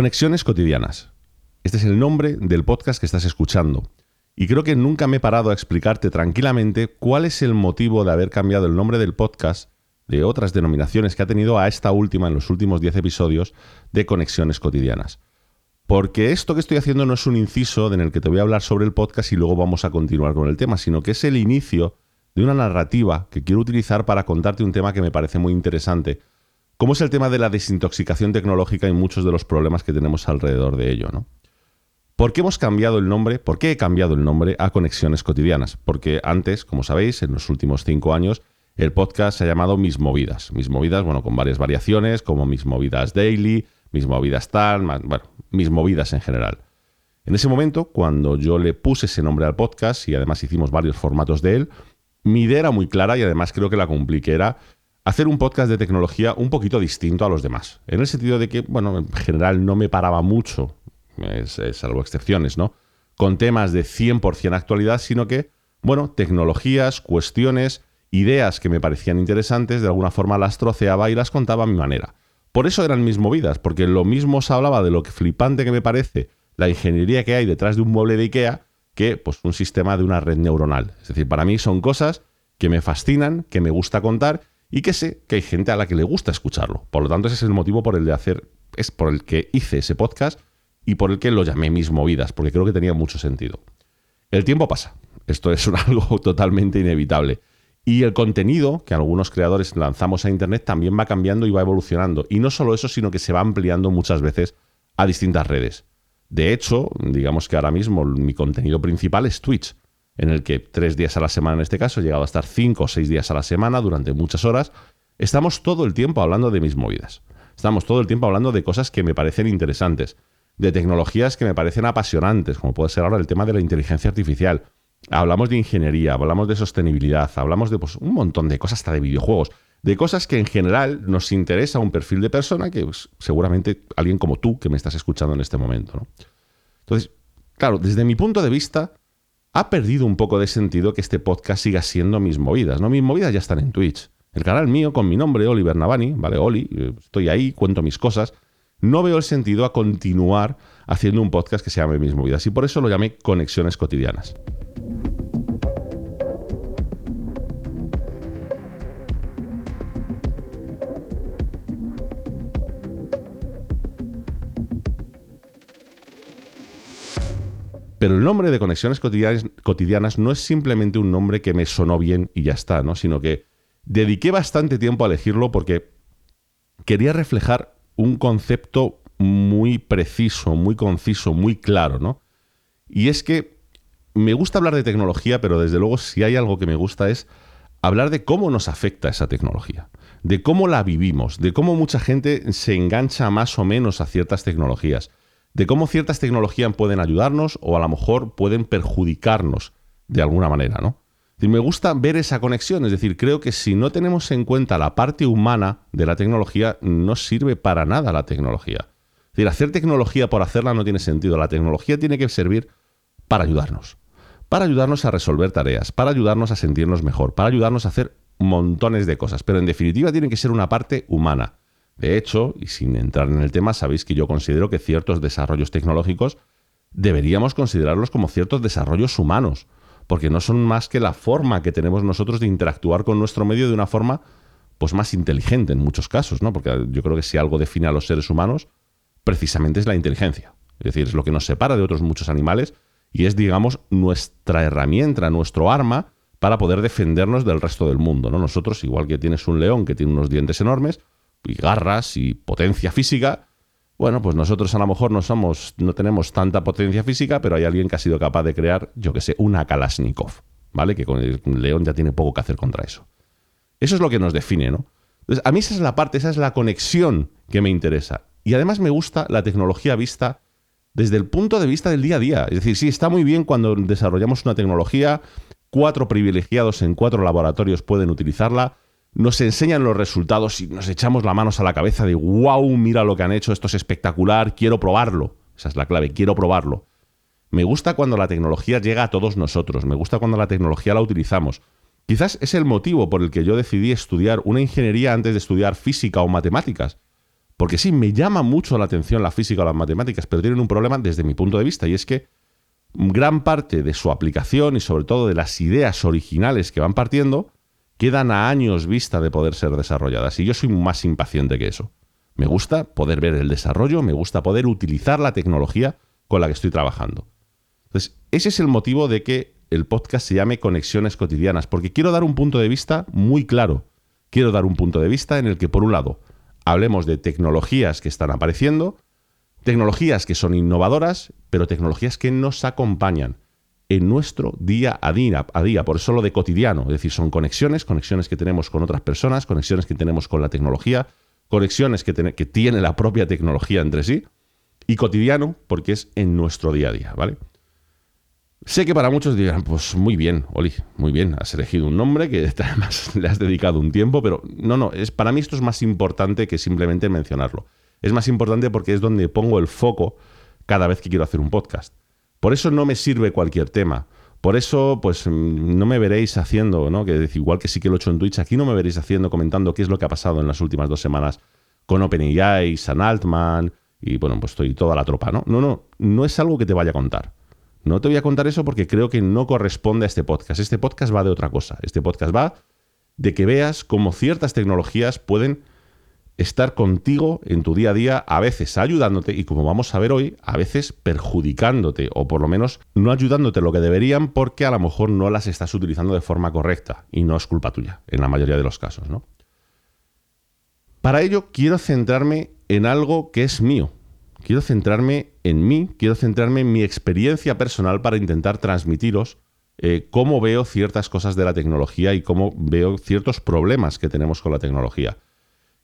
Conexiones cotidianas. Este es el nombre del podcast que estás escuchando. Y creo que nunca me he parado a explicarte tranquilamente cuál es el motivo de haber cambiado el nombre del podcast de otras denominaciones que ha tenido a esta última en los últimos 10 episodios de Conexiones cotidianas. Porque esto que estoy haciendo no es un inciso en el que te voy a hablar sobre el podcast y luego vamos a continuar con el tema, sino que es el inicio de una narrativa que quiero utilizar para contarte un tema que me parece muy interesante cómo es el tema de la desintoxicación tecnológica y muchos de los problemas que tenemos alrededor de ello, ¿no? ¿Por qué hemos cambiado el nombre? ¿Por qué he cambiado el nombre a Conexiones Cotidianas? Porque antes, como sabéis, en los últimos cinco años, el podcast se ha llamado Mis Movidas. Mis Movidas, bueno, con varias variaciones, como Mis Movidas Daily, Mis Movidas Tal, bueno, Mis Movidas en general. En ese momento, cuando yo le puse ese nombre al podcast y además hicimos varios formatos de él, mi idea era muy clara y además creo que la cumplí, que era hacer un podcast de tecnología un poquito distinto a los demás. En el sentido de que, bueno, en general no me paraba mucho, salvo excepciones, ¿no? Con temas de 100% actualidad, sino que, bueno, tecnologías, cuestiones, ideas que me parecían interesantes, de alguna forma las troceaba y las contaba a mi manera. Por eso eran mis movidas, porque lo mismo se hablaba de lo flipante que me parece la ingeniería que hay detrás de un mueble de IKEA que pues, un sistema de una red neuronal. Es decir, para mí son cosas que me fascinan, que me gusta contar y que sé que hay gente a la que le gusta escucharlo. Por lo tanto, ese es el motivo por el de hacer, es por el que hice ese podcast y por el que lo llamé Mis Movidas, porque creo que tenía mucho sentido. El tiempo pasa, esto es algo totalmente inevitable. Y el contenido que algunos creadores lanzamos a Internet también va cambiando y va evolucionando. Y no solo eso, sino que se va ampliando muchas veces a distintas redes. De hecho, digamos que ahora mismo mi contenido principal es Twitch en el que tres días a la semana en este caso, he llegado a estar cinco o seis días a la semana durante muchas horas, estamos todo el tiempo hablando de mis movidas. Estamos todo el tiempo hablando de cosas que me parecen interesantes, de tecnologías que me parecen apasionantes, como puede ser ahora el tema de la inteligencia artificial. Hablamos de ingeniería, hablamos de sostenibilidad, hablamos de pues, un montón de cosas, hasta de videojuegos, de cosas que en general nos interesa un perfil de persona que pues, seguramente alguien como tú que me estás escuchando en este momento. Entonces, claro, desde mi punto de vista, ha perdido un poco de sentido que este podcast siga siendo mis movidas, ¿no? Mis movidas ya están en Twitch. El canal mío con mi nombre, Oliver Navani, ¿vale? Oli, eh, estoy ahí, cuento mis cosas. No veo el sentido a continuar haciendo un podcast que se llame Mis Movidas y por eso lo llamé Conexiones Cotidianas. Pero el nombre de Conexiones cotidianas, no es simplemente un nombre que me sonó bien y ya está, ¿no? Sino que dediqué bastante tiempo a elegirlo porque quería reflejar un concepto muy preciso, muy conciso, muy claro, ¿no? Y es que me gusta hablar de tecnología, pero desde luego si hay algo que me gusta es hablar de cómo nos afecta esa tecnología, de cómo la vivimos, de cómo mucha gente se engancha más o menos a ciertas tecnologías de cómo ciertas tecnologías pueden ayudarnos o a lo mejor pueden perjudicarnos de alguna manera, ¿no? me gusta ver esa conexión, es decir, creo que si no tenemos en cuenta la parte humana de la tecnología, no sirve para nada la tecnología. Es decir, hacer tecnología por hacerla no tiene sentido. La tecnología tiene que servir para ayudarnos, para ayudarnos a resolver tareas, para ayudarnos a sentirnos mejor, para ayudarnos a hacer montones de cosas, pero en definitiva tiene que ser una parte humana. De hecho, y sin entrar en el tema, sabéis que yo considero que ciertos desarrollos tecnológicos deberíamos considerarlos como ciertos desarrollos humanos, porque no son más que la forma que tenemos nosotros de interactuar con nuestro medio de una forma pues más inteligente en muchos casos, ¿no? Porque yo creo que si algo define a los seres humanos, precisamente es la inteligencia. Es decir, es lo que nos separa de otros muchos animales y es, digamos, nuestra herramienta, nuestro arma para poder defendernos del resto del mundo, ¿no? Nosotros, igual que tienes un león que tiene unos dientes enormes, y garras y potencia física, bueno, pues nosotros a lo mejor no somos, no tenemos tanta potencia física, pero hay alguien que ha sido capaz de crear, yo que sé, una Kalashnikov, ¿vale? Que con el león ya tiene poco que hacer contra eso. Eso es lo que nos define, ¿no? Entonces, a mí esa es la parte, esa es la conexión que me interesa. Y además me gusta la tecnología vista desde el punto de vista del día a día. Es decir, sí, está muy bien cuando desarrollamos una tecnología, cuatro privilegiados en cuatro laboratorios pueden utilizarla, nos enseñan los resultados y nos echamos la manos a la cabeza de wow, mira lo que han hecho, esto es espectacular, quiero probarlo. Esa es la clave, quiero probarlo. Me gusta cuando la tecnología llega a todos nosotros, me gusta cuando la tecnología la utilizamos. Quizás es el motivo por el que yo decidí estudiar una ingeniería antes de estudiar física o matemáticas, Porque sí, me llama mucho la atención la física o las matemáticas, pero tienen un problema desde mi punto de vista y es que gran parte de su aplicación y sobre todo de las ideas originales que van partiendo quedan a años vista de poder ser desarrolladas. Y yo soy más impaciente que eso. Me gusta poder ver el desarrollo, me gusta poder utilizar la tecnología con la que estoy trabajando. Entonces, ese es el motivo de que el podcast se llame Conexiones Cotidianas, porque quiero dar un punto de vista muy claro. Quiero dar un punto de vista en el que, por un lado, hablemos de tecnologías que están apareciendo, tecnologías que son innovadoras, pero tecnologías que nos acompañan en nuestro día a día, a día, por eso lo de cotidiano, es decir, son conexiones, conexiones que tenemos con otras personas, conexiones que tenemos con la tecnología, conexiones que, que tiene la propia tecnología entre sí, y cotidiano porque es en nuestro día a día, ¿vale? Sé que para muchos dirán, pues muy bien, Oli, muy bien, has elegido un nombre que además le has dedicado un tiempo, pero no, no, es, para mí esto es más importante que simplemente mencionarlo. Es más importante porque es donde pongo el foco cada vez que quiero hacer un podcast. Por eso no me sirve cualquier tema. Por eso, pues mm, no me veréis haciendo, ¿no? Que igual que sí que lo he hecho en Twitch, aquí no me veréis haciendo, comentando qué es lo que ha pasado en las últimas dos semanas con OpenAI, San Altman y bueno, pues estoy toda la tropa, ¿no? No, no, no es algo que te vaya a contar. No te voy a contar eso porque creo que no corresponde a este podcast. Este podcast va de otra cosa. Este podcast va de que veas cómo ciertas tecnologías pueden estar contigo en tu día a día, a veces ayudándote y como vamos a ver hoy, a veces perjudicándote o por lo menos no ayudándote lo que deberían porque a lo mejor no las estás utilizando de forma correcta y no es culpa tuya en la mayoría de los casos, ¿no? Para ello quiero centrarme en algo que es mío. Quiero centrarme en mí, quiero centrarme en mi experiencia personal para intentar transmitiros eh, cómo veo ciertas cosas de la tecnología y cómo veo ciertos problemas que tenemos con la tecnología.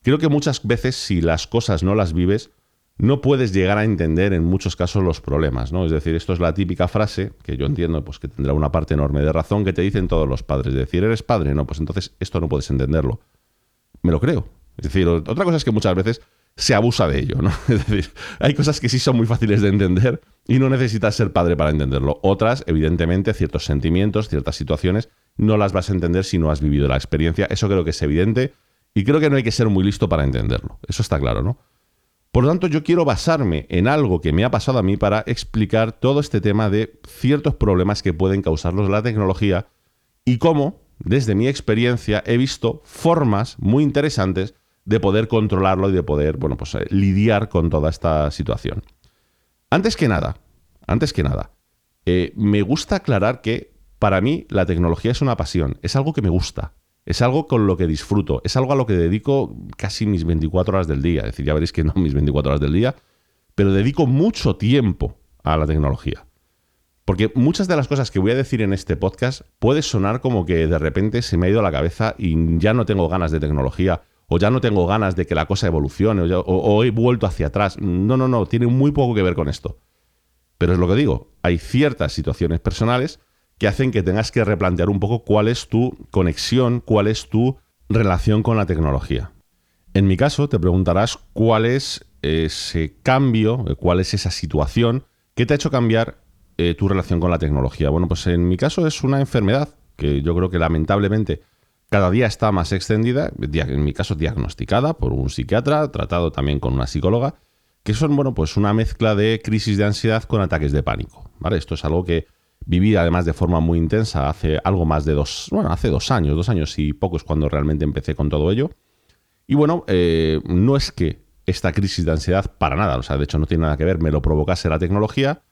Creo que muchas veces si las cosas no las vives, no puedes llegar a entender en muchos casos los problemas, ¿no? Es decir, esto es la típica frase que yo entiendo pues que tendrá una parte enorme de razón que te dicen todos los padres, de decir, eres padre, no, pues entonces esto no puedes entenderlo. Me lo creo. Es decir, otra cosa es que muchas veces se abusa de ello, ¿no? Es decir, hay cosas que sí son muy fáciles de entender y no necesitas ser padre para entenderlo. Otras, evidentemente, ciertos sentimientos, ciertas situaciones, no las vas a entender si no has vivido la experiencia. Eso creo que es evidente y creo que no hay que ser muy listo para entenderlo. Eso está claro, ¿no? Por lo tanto, yo quiero basarme en algo que me ha pasado a mí para explicar todo este tema de ciertos problemas que pueden causarlos la tecnología y cómo, desde mi experiencia, he visto formas muy interesantes de poder controlarlo y de poder, bueno, pues eh, lidiar con toda esta situación. Antes que nada, antes que nada, eh, me gusta aclarar que para mí la tecnología es una pasión, es algo que me gusta. Es algo con lo que disfruto, es algo a lo que dedico casi mis 24 horas del día. Es decir, ya veréis que no mis 24 horas del día, pero dedico mucho tiempo a la tecnología. Porque muchas de las cosas que voy a decir en este podcast puede sonar como que de repente se me ha ido la cabeza y ya no tengo ganas de tecnología, o ya no tengo ganas de que la cosa evolucione, o, o he vuelto hacia atrás. No, no, no, tiene muy poco que ver con esto. Pero es lo que digo, hay ciertas situaciones personales que hacen que tengas que replantear un poco cuál es tu conexión, cuál es tu relación con la tecnología. En mi caso, te preguntarás cuál es ese cambio, cuál es esa situación que te ha hecho cambiar eh, tu relación con la tecnología. Bueno, pues en mi caso es una enfermedad que yo creo que lamentablemente cada día está más extendida, en mi caso diagnosticada por un psiquiatra, tratado también con una psicóloga, que son, bueno, pues una mezcla de crisis de ansiedad con ataques de pánico. ¿vale? Esto es algo que viví además de forma muy intensa hace algo más de dos, bueno, hace dos años, dos años y pocos cuando realmente empecé con todo ello. Y bueno, eh, no es que esta crisis de ansiedad para nada, o sea, de hecho no tiene nada que ver, me lo provocase la tecnología,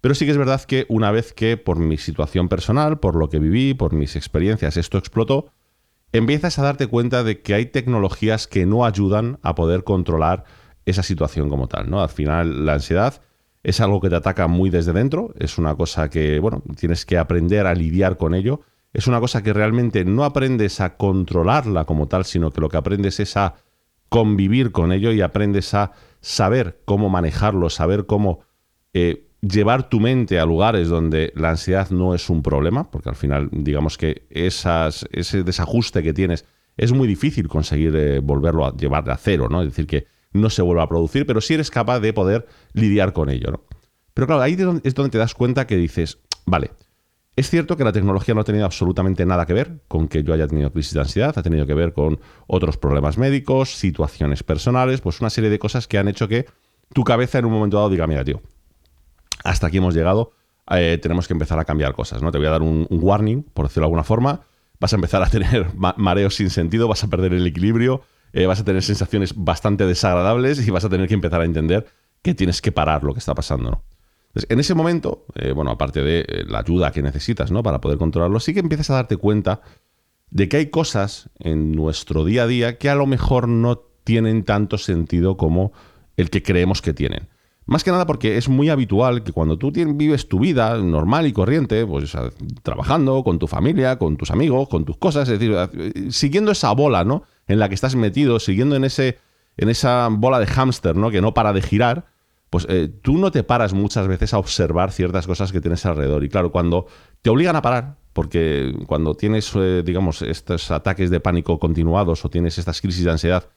pero sí que es verdad que una vez que por mi situación personal, por lo que viví, por mis experiencias, esto explotó, empiezas a darte cuenta de que hay tecnologías que no ayudan a poder controlar esa situación como tal, ¿no? Al final la ansiedad es algo que te ataca muy desde dentro, es una cosa que, bueno, tienes que aprender a lidiar con ello, es una cosa que realmente no aprendes a controlarla como tal, sino que lo que aprendes es a convivir con ello y aprendes a saber cómo manejarlo, saber cómo eh, llevar tu mente a lugares donde la ansiedad no es un problema, porque al final digamos que ese desajuste que tienes es muy difícil conseguir eh, volverlo a llevar a cero, ¿no? Es decir, que no se vuelva a producir, pero sí eres capaz de poder lidiar con ello, ¿no? Pero claro, ahí es donde te das cuenta que dices, vale, Es cierto que la tecnología no ha tenido absolutamente nada que ver con que yo haya tenido crisis de ansiedad, ha tenido que ver con otros problemas médicos, situaciones personales, pues una serie de cosas que han hecho que tu cabeza en un momento dado diga, mira, tío, hasta aquí hemos llegado, eh, tenemos que empezar a cambiar cosas, ¿no? Te voy a dar un, warning, por decirlo de alguna forma, vas a empezar a tener mareos sin sentido, vas a perder el equilibrio, eh, vas a tener sensaciones bastante desagradables y vas a tener que empezar a entender que tienes que parar lo que está pasando, ¿no? en ese momento, eh, bueno, aparte de eh, la ayuda que necesitas, ¿no? Para poder controlarlo, sí que empiezas a darte cuenta de que hay cosas en nuestro día a día que a lo mejor no tienen tanto sentido como el que creemos que tienen. Más que nada porque es muy habitual que cuando tú vives tu vida normal y corriente, pues trabajando con tu familia, con tus amigos, con tus cosas, es decir, siguiendo esa bola, ¿no? En la que estás metido, siguiendo en, ese, en esa bola de hámster, ¿no? Que no para de girar, pues eh, tú no te paras muchas veces a observar ciertas cosas que tienes alrededor. Y claro, cuando te obligan a parar, porque cuando tienes, eh, digamos, estos ataques de pánico continuados o tienes estas crisis de ansiedad,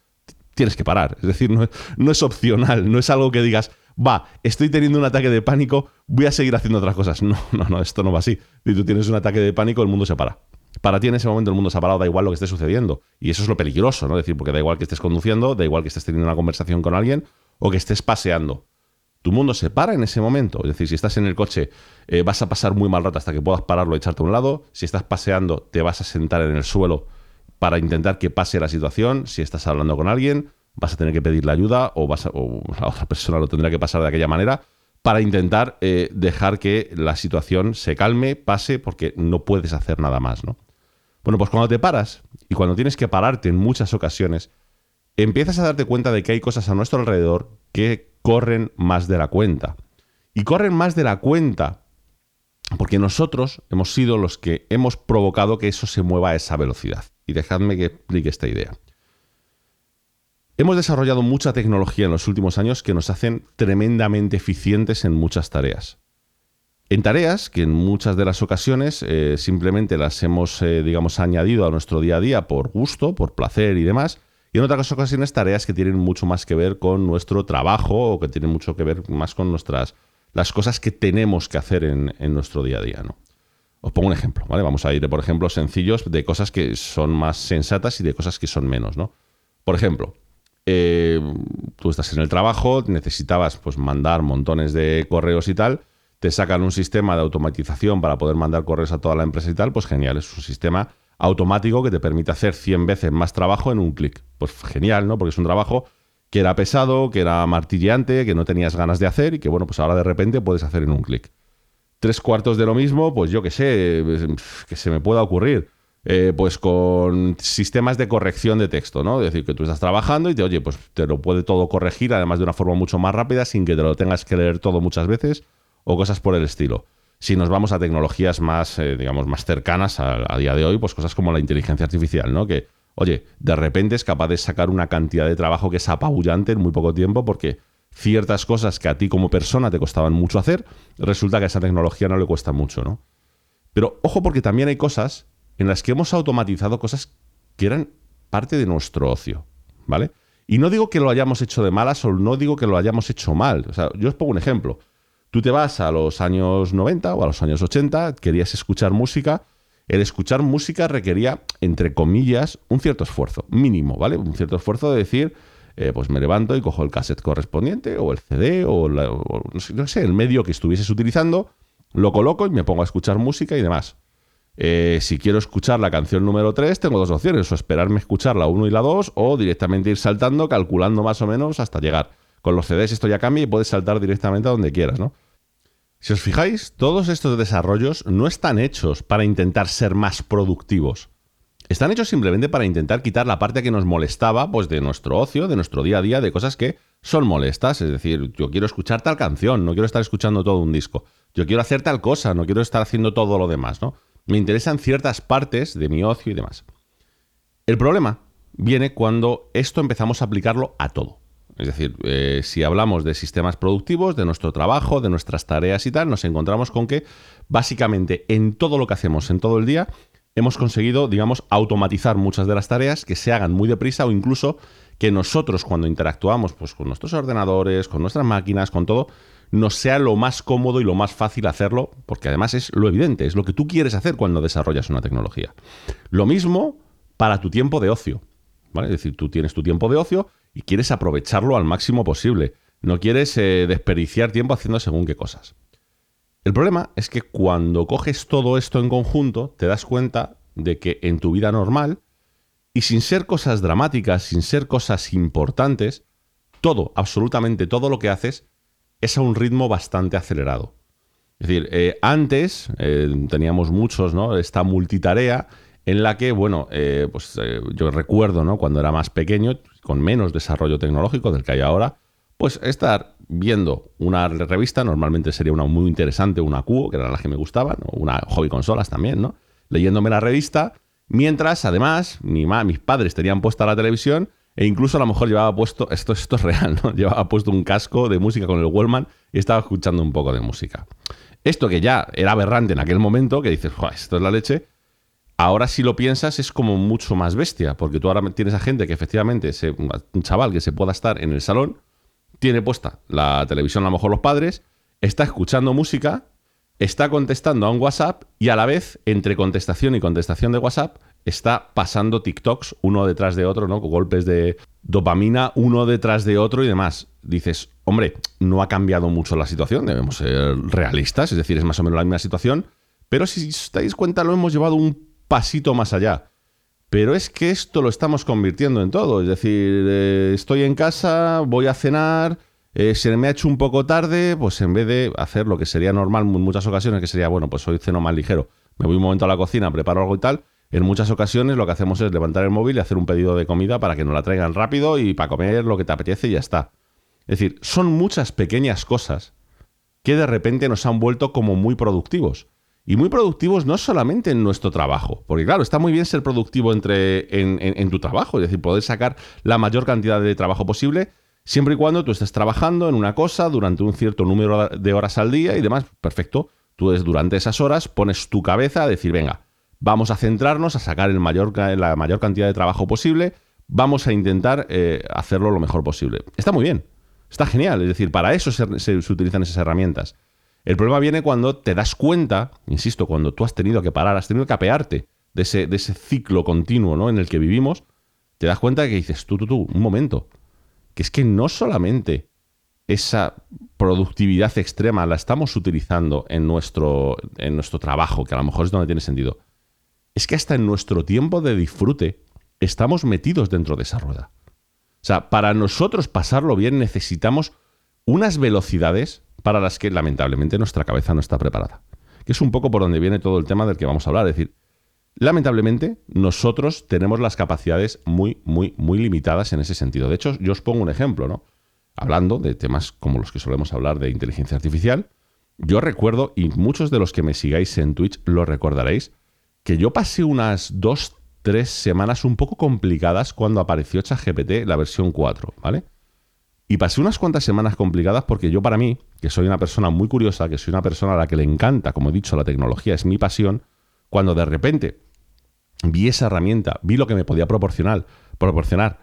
tienes que parar. Es decir, no, no es opcional, no es algo que digas, va, estoy teniendo un ataque de pánico, voy a seguir haciendo otras cosas. No, no, no, esto no va así. Si tú tienes un ataque de pánico, el mundo se para. Para ti en ese momento el mundo se ha parado, da igual lo que esté sucediendo. Y eso es lo peligroso, ¿no? Es decir, porque da igual que estés conduciendo, da igual que estés teniendo una conversación con alguien o que estés paseando tu mundo se para en ese momento. Es decir, si estás en el coche, eh, vas a pasar muy mal rato hasta que puedas pararlo y echarte a un lado. Si estás paseando, te vas a sentar en el suelo para intentar que pase la situación. Si estás hablando con alguien, vas a tener que pedirle ayuda o, vas la otra persona lo tendrá que pasar de aquella manera para intentar eh, dejar que la situación se calme, pase, porque no puedes hacer nada más, ¿no? Bueno, pues cuando te paras y cuando tienes que pararte en muchas ocasiones, empiezas a darte cuenta de que hay cosas a nuestro alrededor que corren más de la cuenta. Y corren más de la cuenta porque nosotros hemos sido los que hemos provocado que eso se mueva a esa velocidad. Y dejadme que explique esta idea. Hemos desarrollado mucha tecnología en los últimos años que nos hacen tremendamente eficientes en muchas tareas. En tareas que en muchas de las ocasiones eh, simplemente las hemos, eh, digamos, añadido a nuestro día a día por gusto, por placer y demás, y en otras ocasiones tareas que tienen mucho más que ver con nuestro trabajo o que tienen mucho que ver más con nuestras las cosas que tenemos que hacer en, nuestro día a día. ¿no? Os pongo un ejemplo, ¿vale? Vamos a ir, por ejemplo, sencillos de cosas que son más sensatas y de cosas que son menos, ¿no? Por ejemplo, eh, tú estás en el trabajo, necesitabas pues, mandar montones de correos y tal, te sacan un sistema de automatización para poder mandar correos a toda la empresa y tal, pues genial, es un sistema automático que te permite hacer 100 veces más trabajo en un clic. Pues genial, ¿no? Porque es un trabajo que era pesado, que era martilleante, que no tenías ganas de hacer y que, bueno, pues ahora de repente puedes hacer en un clic. Tres cuartos de lo mismo, pues yo qué sé, que se me pueda ocurrir. Eh, pues con sistemas de corrección de texto, ¿no? Es decir, que tú estás trabajando y te, oye, pues te lo puede todo corregir, además de una forma mucho más rápida, sin que te lo tengas que leer todo muchas veces o cosas por el estilo. Si nos vamos a tecnologías más, eh, digamos, más cercanas a, día de hoy, pues cosas como la inteligencia artificial, ¿no? Que, oye, de repente es capaz de sacar una cantidad de trabajo que es apabullante en muy poco tiempo porque ciertas cosas que a ti como persona te costaban mucho hacer, resulta que a esa tecnología no le cuesta mucho, ¿no? Pero ojo porque también hay cosas en las que hemos automatizado cosas que eran parte de nuestro ocio, ¿vale? Y no digo que lo hayamos hecho de malas o no digo que lo hayamos hecho mal. O sea, yo os pongo un ejemplo. Tú te vas a los años 90 o a los años 80, querías escuchar música. El escuchar música requería, entre comillas, un cierto esfuerzo, mínimo, ¿vale? Un cierto esfuerzo de decir, eh, pues me levanto y cojo el cassette correspondiente o el CD o, no, sé, el medio que estuvieses utilizando, lo coloco y me pongo a escuchar música y demás. Eh, si quiero escuchar la canción número 3, tengo dos opciones, o esperarme escuchar la 1 y la 2 o directamente ir saltando, calculando más o menos hasta llegar. Con los CDs esto ya cambia y puedes saltar directamente a donde quieras, ¿no? Si os fijáis, todos estos desarrollos no están hechos para intentar ser más productivos. Están hechos simplemente para intentar quitar la parte que nos molestaba pues, de nuestro ocio, de nuestro día a día, de cosas que son molestas. Es decir, yo quiero escuchar tal canción, no quiero estar escuchando todo un disco. Yo quiero hacer tal cosa, no quiero estar haciendo todo lo demás, ¿no? Me interesan ciertas partes de mi ocio y demás. El problema viene cuando esto empezamos a aplicarlo a todo. Es decir, eh, si hablamos de sistemas productivos, de nuestro trabajo, de nuestras tareas y tal, nos encontramos con que básicamente en todo lo que hacemos en todo el día hemos conseguido, digamos, automatizar muchas de las tareas que se hagan muy deprisa o incluso que nosotros cuando interactuamos pues, con nuestros ordenadores, con nuestras máquinas, con todo, nos sea lo más cómodo y lo más fácil hacerlo, porque además es lo evidente, es lo que tú quieres hacer cuando desarrollas una tecnología. Lo mismo para tu tiempo de ocio. Es decir, tú tienes tu tiempo de ocio y quieres aprovecharlo al máximo posible. No quieres eh, desperdiciar tiempo haciendo según qué cosas. El problema es que cuando coges todo esto en conjunto, te das cuenta de que en tu vida normal, y sin ser cosas dramáticas, sin ser cosas importantes, todo, absolutamente todo lo que haces es a un ritmo bastante acelerado. Es decir, eh, antes eh, teníamos muchos, ¿no? Esta multitarea en la que, bueno, eh, pues yo recuerdo, ¿no? Cuando era más pequeño, con menos desarrollo tecnológico del que hay ahora, pues estar viendo una revista, normalmente sería una muy interesante, una Q, que era la que me gustaban, o una hobby consolas también, ¿no? Leyéndome la revista, mientras además mi mis padres tenían puesta la televisión e incluso a lo mejor llevaba puesto, esto, esto es real, ¿no? Llevaba puesto un casco de música con el Wallman y estaba escuchando un poco de música. Esto que ya era aberrante en aquel momento, que dices, esto es la leche, ahora si lo piensas es como mucho más bestia, porque tú ahora tienes a gente que efectivamente, un chaval que se pueda estar en el salón, tiene puesta la televisión a lo mejor los padres, está escuchando música, está contestando a un WhatsApp y a la vez, entre contestación y contestación de WhatsApp, está pasando TikToks uno detrás de otro, ¿no? Con golpes de dopamina uno detrás de otro y demás. Dices, hombre, no ha cambiado mucho la situación, debemos ser realistas, es decir, es más o menos la misma situación, pero si os dais cuenta lo hemos llevado un pasito más allá. Pero es que esto lo estamos convirtiendo en todo, es decir, eh, estoy en casa, voy a cenar, eh, se me ha hecho un poco tarde, pues en vez de hacer lo que sería normal en muchas ocasiones, que sería, bueno, pues hoy ceno más ligero, me voy un momento a la cocina, preparo algo y tal, en muchas ocasiones lo que hacemos es levantar el móvil y hacer un pedido de comida para que nos la traigan rápido y para comer lo que te apetece y ya está. Es decir, son muchas pequeñas cosas que de repente nos han vuelto como muy productivos. Y muy productivos no solamente en nuestro trabajo, porque claro, está muy bien ser productivo entre, en, tu trabajo, es decir, poder sacar la mayor cantidad de trabajo posible, siempre y cuando tú estés trabajando en una cosa durante un cierto número de horas al día y demás, perfecto. Tú durante esas horas pones tu cabeza a decir, venga, Vamos a centrarnos a sacar el mayor, la mayor cantidad de trabajo posible. Vamos a intentar eh, hacerlo lo mejor posible. Está muy bien. Está genial. Es decir, para eso se, utilizan esas herramientas. El problema viene cuando te das cuenta, insisto, cuando tú has tenido que parar, has tenido que apearte de ese, de ese ciclo continuo ¿no? en el que vivimos, te das cuenta que dices, tú, tú, tú, un momento, que es que no solamente esa productividad extrema la estamos utilizando en nuestro, en nuestro trabajo, que a lo mejor es donde tiene sentido, es que hasta en nuestro tiempo de disfrute estamos metidos dentro de esa rueda. O sea, para nosotros pasarlo bien necesitamos unas velocidades para las que lamentablemente nuestra cabeza no está preparada. Que es un poco por donde viene todo el tema del que vamos a hablar. Es decir, lamentablemente nosotros tenemos las capacidades muy, muy, muy limitadas en ese sentido. De hecho, yo os pongo un ejemplo, ¿no? Hablando de temas como los que solemos hablar de inteligencia artificial, yo recuerdo, y muchos de los que me sigáis en Twitch lo recordaréis, que yo pasé unas dos, tres semanas un poco complicadas cuando apareció ChatGPT, la versión 4, ¿vale? Y pasé unas cuantas semanas complicadas porque yo para mí, que soy una persona muy curiosa, que soy una persona a la que le encanta, como he dicho, la tecnología es mi pasión, cuando de repente vi esa herramienta, vi lo que me podía proporcionar, proporcionar,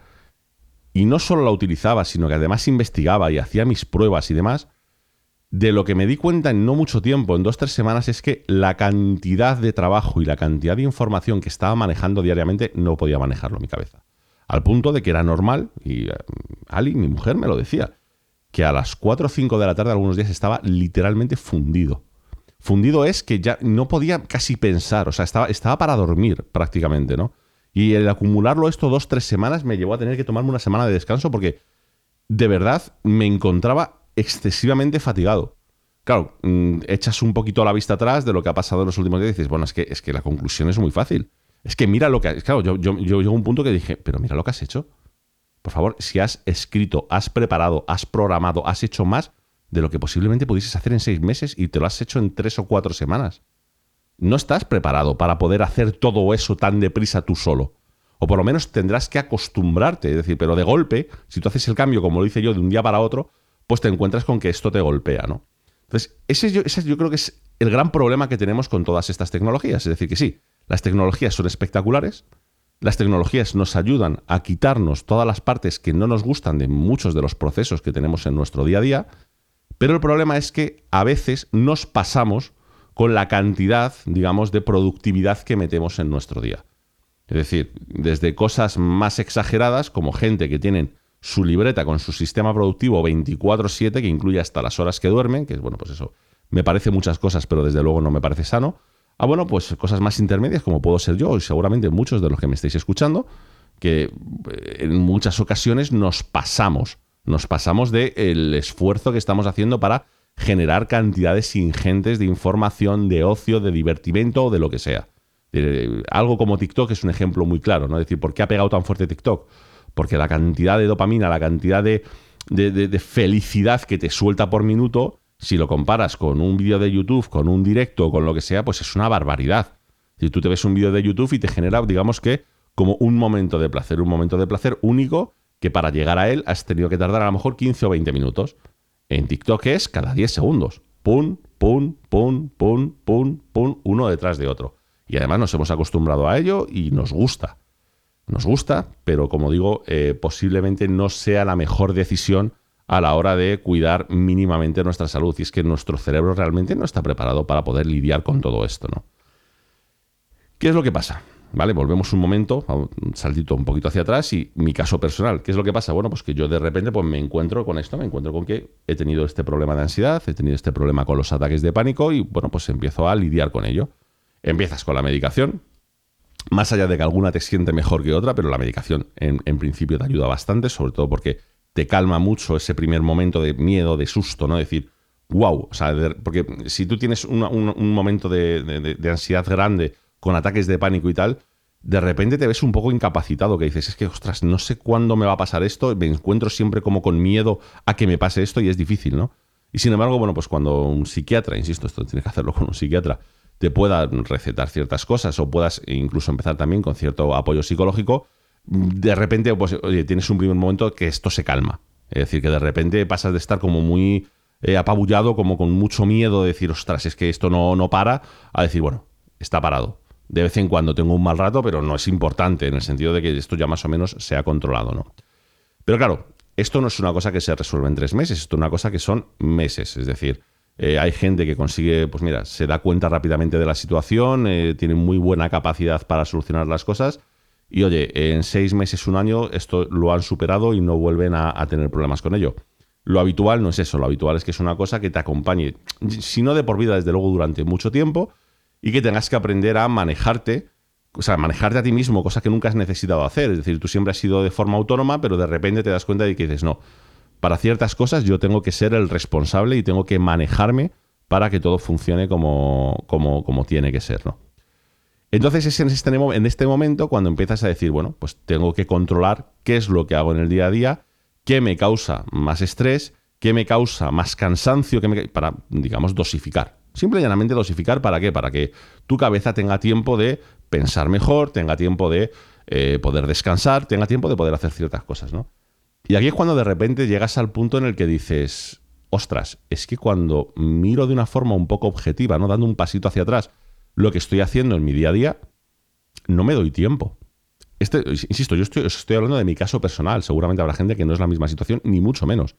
y no solo la utilizaba, sino que además investigaba y hacía mis pruebas y demás, de lo que me di cuenta en no mucho tiempo, en dos, tres semanas, es que la cantidad de trabajo y la cantidad de información que estaba manejando diariamente no podía manejarlo en mi cabeza. Al punto de que era normal, y eh, Ali, mi mujer, me lo decía, que a las 4 o 5 de la tarde algunos días estaba literalmente fundido. Fundido es que ya no podía casi pensar, o sea, estaba, estaba para dormir prácticamente, ¿no? Y el acumularlo esto dos, tres semanas me llevó a tener que tomarme una semana de descanso porque de verdad me encontraba excesivamente fatigado. Claro, mm, echas un poquito la vista atrás de lo que ha pasado en los últimos días y dices, bueno, es que, es que la conclusión es muy fácil. Es que mira lo que... Claro, yo, yo, yo llego a un punto que dije, pero mira lo que has hecho. Por favor, si has escrito, has preparado, has programado, has hecho más de lo que posiblemente pudieses hacer en seis meses y te lo has hecho en tres o cuatro semanas. No estás preparado para poder hacer todo eso tan deprisa tú solo. O por lo menos tendrás que acostumbrarte. Es decir, pero de golpe, si tú haces el cambio, como lo hice yo, de un día para otro, pues te encuentras con que esto te golpea, ¿no? Entonces, ese yo, ese yo creo que es el gran problema que tenemos con todas estas tecnologías. Es decir, que sí, las tecnologías son espectaculares, las tecnologías nos ayudan a quitarnos todas las partes que no nos gustan de muchos de los procesos que tenemos en nuestro día a día, pero el problema es que a veces nos pasamos con la cantidad, digamos, de productividad que metemos en nuestro día. Es decir, desde cosas más exageradas, como gente que tienen su libreta con su sistema productivo 24/7, que incluye hasta las horas que duermen, que es, bueno, pues eso, me parece muchas cosas, pero desde luego no me parece sano. Ah, bueno, pues cosas más intermedias, como puedo ser yo, y seguramente muchos de los que me estáis escuchando, que eh, en muchas ocasiones nos pasamos, nos pasamos del esfuerzo que estamos haciendo para generar cantidades ingentes de información, de ocio, de divertimento o de lo que sea. algo como TikTok es un ejemplo muy claro, ¿no? Es decir, ¿por qué ha pegado tan fuerte TikTok? Porque la cantidad de dopamina, la cantidad de, de felicidad que te suelta por minuto, si lo comparas con un vídeo de YouTube, con un directo, con lo que sea, pues es una barbaridad. Si tú te ves un vídeo de YouTube y te genera, digamos que, como un momento de placer, un momento de placer único que para llegar a él has tenido que tardar a lo mejor 15 o 20 minutos. En TikTok es cada 10 segundos. Pum, pum, pum, pum, pum, pum, uno detrás de otro. Y además nos hemos acostumbrado a ello y nos gusta. Nos gusta, pero como digo, eh, posiblemente no sea la mejor decisión a la hora de cuidar mínimamente nuestra salud. Y es que nuestro cerebro realmente no está preparado para poder lidiar con todo esto, ¿no? ¿Qué es lo que pasa? ¿Vale? Volvemos un momento, un saltito un poquito hacia atrás y mi caso personal. ¿Qué es lo que pasa? Bueno, pues que yo de repente pues me encuentro con esto, me encuentro con que he tenido este problema de ansiedad, he tenido este problema con los ataques de pánico y bueno, pues empiezo a lidiar con ello. Empiezas con la medicación, más allá de que alguna te siente mejor que otra, pero la medicación en, principio te ayuda bastante, sobre todo porque te calma mucho ese primer momento de miedo, de susto, ¿no? Decir, wow, o sea, porque si tú tienes un, momento de ansiedad grande, con ataques de pánico y tal, de repente te ves un poco incapacitado, que dices, es que, ostras, no sé cuándo me va a pasar esto, me encuentro siempre como con miedo a que me pase esto y es difícil, ¿no? Y sin embargo, bueno, pues cuando un psiquiatra, insisto, esto tienes que hacerlo con un psiquiatra, te pueda recetar ciertas cosas o puedas incluso empezar también con cierto apoyo psicológico, de repente, pues, oye, tienes un primer momento que esto se calma. Es decir, que de repente pasas de estar como muy eh, apabullado, como con mucho miedo de decir, ostras, es que esto no, no para, a decir, bueno, está parado de vez en cuando tengo un mal rato, pero no es importante en el sentido de que esto ya más o menos se ha controlado, ¿no? Pero claro, esto no es una cosa que se resuelve en tres meses, esto es una cosa que son meses, es decir, eh, hay gente que consigue, pues mira, se da cuenta rápidamente de la situación, eh, tiene muy buena capacidad para solucionar las cosas y oye, en seis meses, un año, esto lo han superado y no vuelven a, tener problemas con ello. Lo habitual no es eso, lo habitual es que es una cosa que te acompañe, si no de por vida, desde luego durante mucho tiempo, y que tengas que aprender a manejarte, o sea, manejarte a ti mismo, cosa que nunca has necesitado hacer. Es decir, tú siempre has sido de forma autónoma, pero de repente te das cuenta de que dices, no, para ciertas cosas yo tengo que ser el responsable y tengo que manejarme para que todo funcione como, como, como tiene que ser, ¿no? Entonces es en este, en este momento cuando empiezas a decir, bueno, pues tengo que controlar qué es lo que hago en el día a día, qué me causa más estrés, qué me causa más cansancio, qué me, para, digamos, dosificar. Simple y llanamente dosificar, ¿para qué? Para que tu cabeza tenga tiempo de pensar mejor, tenga tiempo de eh, poder descansar, tenga tiempo de poder hacer ciertas cosas, ¿no? Y aquí es cuando de repente llegas al punto en el que dices, ostras, es que cuando miro de una forma un poco objetiva, ¿no? Dando un pasito hacia atrás, lo que estoy haciendo en mi día a día, no me doy tiempo. Este, insisto, yo estoy, hablando de mi caso personal. Seguramente habrá gente que no es la misma situación, ni mucho menos.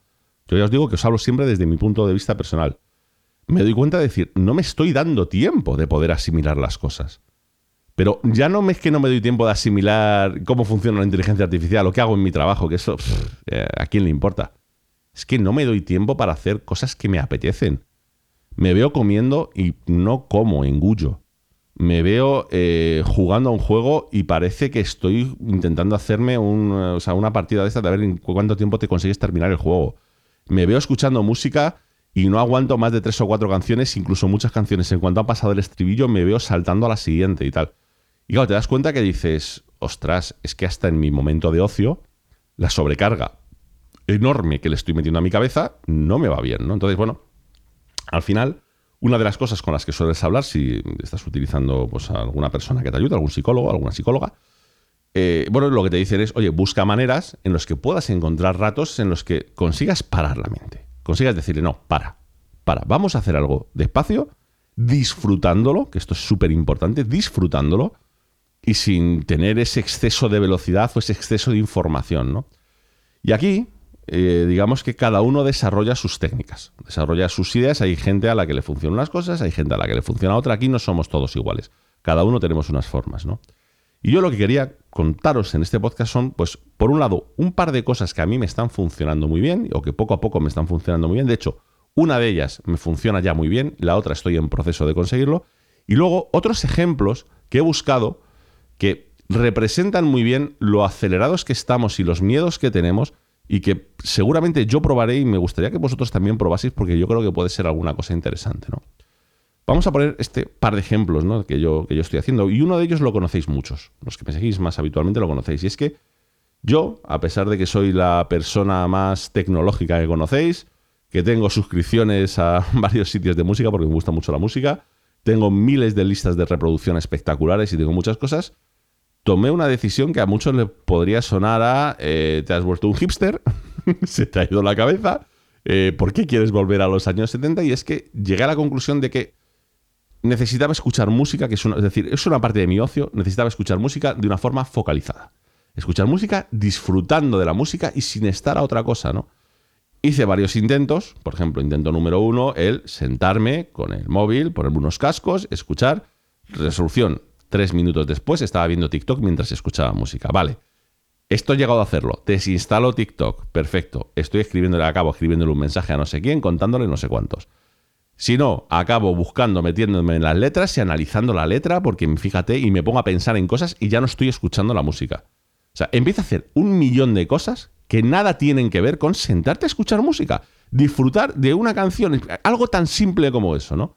Yo ya os digo que os hablo siempre desde mi punto de vista personal me doy cuenta de decir, no me estoy dando tiempo de poder asimilar las cosas. Pero ya no es que no me doy tiempo de asimilar cómo funciona la inteligencia artificial, lo que hago en mi trabajo, que eso, eh, ¿a quién le importa? Es que no me doy tiempo para hacer cosas que me apetecen. Me veo comiendo y no como, engullo. Me veo eh, jugando a un juego y parece que estoy intentando hacerme una partida de esta de ver en cuánto tiempo te consigues terminar el juego. Me veo escuchando música y no aguanto más de tres o cuatro canciones, incluso muchas canciones. En cuanto ha pasado el estribillo, me veo saltando a la siguiente y tal. Y claro, te das cuenta que dices, ostras, es que hasta en mi momento de ocio, la sobrecarga enorme que le estoy metiendo a mi cabeza no me va bien, ¿no? Entonces, bueno, al final, una de las cosas con las que sueles hablar, si estás utilizando pues, a alguna persona que te ayude, algún psicólogo, alguna psicóloga, eh, bueno, lo que te dicen es, oye, busca maneras en las que puedas encontrar ratos en los que consigas parar la mente consigas decirle, no, para, para, vamos a hacer algo despacio, disfrutándolo, que esto es súper importante, disfrutándolo, y sin tener ese exceso de velocidad o ese exceso de información, ¿no? Y aquí, eh, digamos que cada uno desarrolla sus técnicas, desarrolla sus ideas. Hay gente a la que le funcionan unas cosas, hay gente a la que le funciona otra. Aquí no somos todos iguales. Cada uno tenemos unas formas, ¿no? Y yo lo que quería contaros en este podcast son, pues, por un lado, un par de cosas que a mí me están funcionando muy bien, o que poco a poco me están funcionando muy bien. De hecho, una de ellas me funciona ya muy bien, la otra estoy en proceso de conseguirlo. Y luego otros ejemplos que he buscado que representan muy bien lo acelerados que estamos y los miedos que tenemos y que seguramente yo probaré y me gustaría que vosotros también probaseis porque yo creo que puede ser alguna cosa interesante, ¿no? Vamos a poner este par de ejemplos ¿no? que, yo, que yo estoy haciendo y uno de ellos lo conocéis muchos, los que me seguís más habitualmente lo conocéis y es que yo, a pesar de que soy la persona más tecnológica que conocéis, que tengo suscripciones a varios sitios de música porque me gusta mucho la música, tengo miles de listas de reproducción espectaculares y tengo muchas cosas, tomé una decisión que a muchos le podría sonar a eh, te has vuelto un hipster, se te ha ido la cabeza, eh, ¿por qué quieres volver a los años 70? Y es que llegué a la conclusión de que necesitaba escuchar música, que es, es decir, es una parte de mi ocio, necesitaba escuchar música de una forma focalizada. Escuchar música disfrutando de la música y sin estar a otra cosa, ¿no? Hice varios intentos, por ejemplo, intento número uno, el sentarme con el móvil, ponerme unos cascos, escuchar, resolución. Tres minutos después estaba viendo TikTok mientras escuchaba música. Vale, esto he llegado a hacerlo. Desinstalo TikTok. Perfecto. Estoy escribiéndole, acabo escribiéndole un mensaje a no sé quién, contándole no sé cuántos. Si no, acabo buscando, metiéndome en las letras y analizando la letra, porque fíjate, y me pongo a pensar en cosas y ya no estoy escuchando la música. O sea, empiezo a hacer un millón de cosas que nada tienen que ver con sentarte a escuchar música, disfrutar de una canción, algo tan simple como eso, ¿no?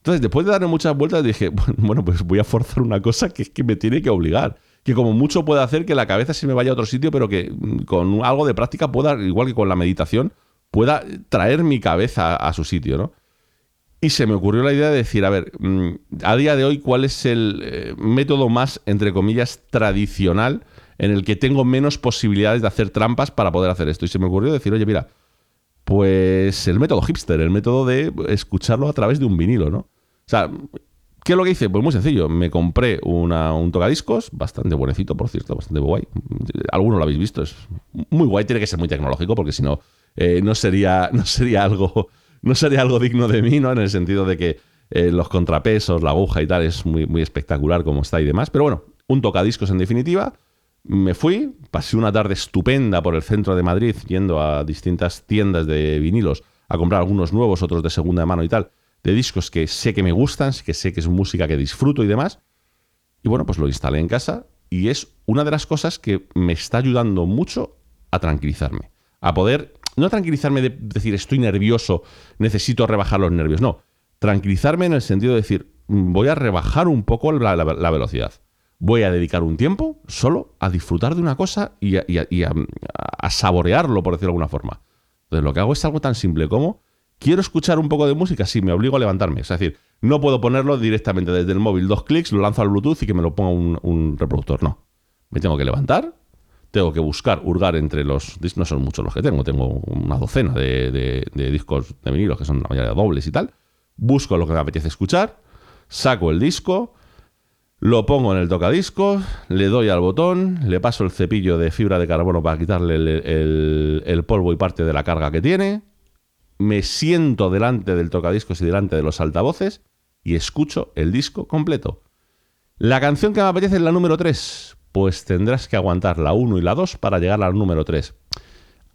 Entonces, después de darle muchas vueltas, dije, bueno, pues voy a forzar una cosa que es que me tiene que obligar. Que como mucho puede hacer que la cabeza se me vaya a otro sitio, pero que mm, con algo de práctica pueda, igual que con la meditación, pueda traer mi cabeza a su sitio, ¿no? Y se me ocurrió la idea de decir, a ver, mm, a día de hoy, ¿cuál es el eh, método más, entre comillas, tradicional en el que tengo menos posibilidades de hacer trampas para poder hacer esto. Y se me ocurrió decir, oye, mira, pues el método hipster, el método de escucharlo a través de un vinilo, ¿no? O sea, ¿qué es lo que hice? Pues muy sencillo, me compré un tocadiscos, bastante buenecito, por cierto, bastante guay. Alguno lo habéis visto, es muy guay, tiene que ser muy tecnológico, porque si no, eh, no, sería, no, sería algo, no sería algo digno de mí, ¿no? En el sentido de que eh, los contrapesos, la aguja y tal, es muy, muy espectacular como está y demás. Pero bueno, un tocadiscos en definitiva me fui, pasé una tarde estupenda por el centro de Madrid, yendo a distintas tiendas de vinilos a comprar algunos nuevos, otros de segunda mano y tal, de discos que sé que me gustan, que sé que es música que disfruto y demás. Y bueno, pues lo instalé en casa y es una de las cosas que me está ayudando mucho a tranquilizarme. A poder, no tranquilizarme de decir estoy nervioso, necesito rebajar los nervios, no. Tranquilizarme en el sentido de decir voy a rebajar un poco la velocidad voy a dedicar un tiempo solo a disfrutar de una cosa y, a, saborearlo, por decirlo de alguna forma. Entonces lo que hago es algo tan simple como, quiero escuchar un poco de música, sí, me obligo a levantarme. Es decir, no puedo ponerlo directamente desde el móvil, dos clics, lo lanzo al Bluetooth y que me lo ponga un, reproductor. No. Me tengo que levantar, tengo que buscar, hurgar entre los... No son muchos los que tengo, tengo una docena de, de discos de vinilos que son la mayoría dobles y tal. Busco lo que me apetece escuchar, saco el disco, lo pongo en el tocadiscos, le doy al botón, le paso el cepillo de fibra de carbono para quitarle el, polvo y parte de la carga que tiene. Me siento delante del tocadiscos y delante de los altavoces y escucho el disco completo. La canción que me apetece es la número 3. Pues tendrás que aguantar la 1 y la 2 para llegar a la número 3.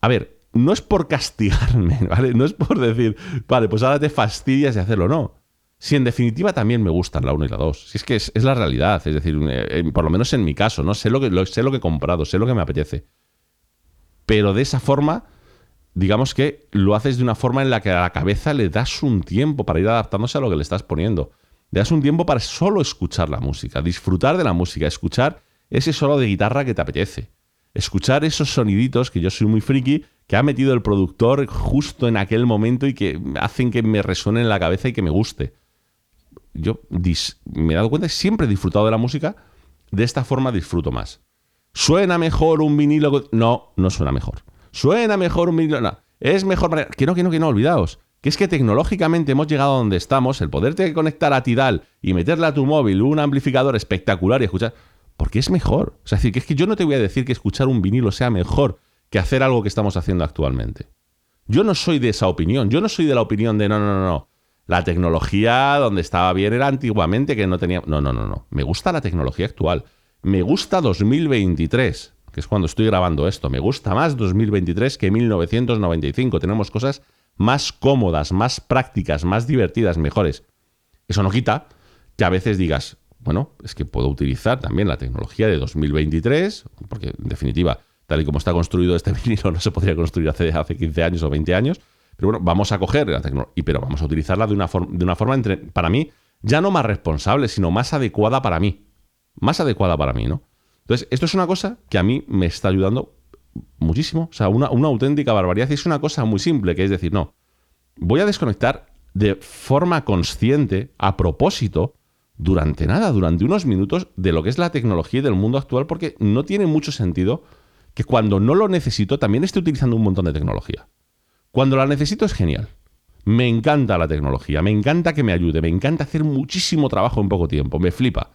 A ver, no es por castigarme, ¿vale? No es por decir, vale, pues ahora te fastidias de hacerlo, no si en definitiva también me gustan la 1 y la 2. Si es que es, la realidad, es decir, eh, por lo menos en mi caso, ¿no? Sé lo, que, sé lo que he comprado, sé lo que me apetece. Pero de esa forma, digamos que lo haces de una forma en la que a la cabeza le das un tiempo para ir adaptándose a lo que le estás poniendo. Le das un tiempo para solo escuchar la música, disfrutar de la música, escuchar ese solo de guitarra que te apetece. Escuchar esos soniditos, que yo soy muy friki, que ha metido el productor justo en aquel momento y que hacen que me resuene en la cabeza y que me guste yo me he dado cuenta que siempre he disfrutado de la música, de esta forma disfruto más. ¿Suena mejor un vinilo? No, no suena mejor. ¿Suena mejor un vinilo? Es mejor... Que no, que no, que no, olvidaos. Que es que tecnológicamente hemos llegado a donde estamos, el poderte conectar a Tidal y meterle a tu móvil un amplificador espectacular y escuchar... Porque es mejor. O sea, es decir, que es que yo no te voy a decir que escuchar un vinilo sea mejor que hacer algo que estamos haciendo actualmente. Yo no soy de esa opinión. Yo no soy de la opinión de no, no, no, no. La tecnología donde estaba bien era antiguamente que no tenía... No, no, no, no. Me gusta la tecnología actual. Me gusta 2023, que es cuando estoy grabando esto. Me gusta más 2023 que 1995. Tenemos cosas más cómodas, más prácticas, más divertidas, mejores. Eso no quita que a veces digas, bueno, es que puedo utilizar también la tecnología de 2023, porque en definitiva, tal y como está construido este vinilo, no se podría construir hace, hace 15 años o 20 años. Pero bueno, vamos a coger la tecnología, pero vamos a utilizarla de una, de una forma, entre, para mí, ya no más responsable, sino más adecuada para mí. Más adecuada para mí, ¿no? Entonces, esto es una cosa que a mí me está ayudando muchísimo. O sea, una, una auténtica barbaridad. Y es una cosa muy simple, que es decir, no, voy a desconectar de forma consciente, a propósito, durante nada, durante unos minutos, de lo que es la tecnología y del mundo actual, porque no tiene mucho sentido que cuando no lo necesito también esté utilizando un montón de tecnología. Cuando la necesito es genial. Me encanta la tecnología, me encanta que me ayude, me encanta hacer muchísimo trabajo en poco tiempo, me flipa.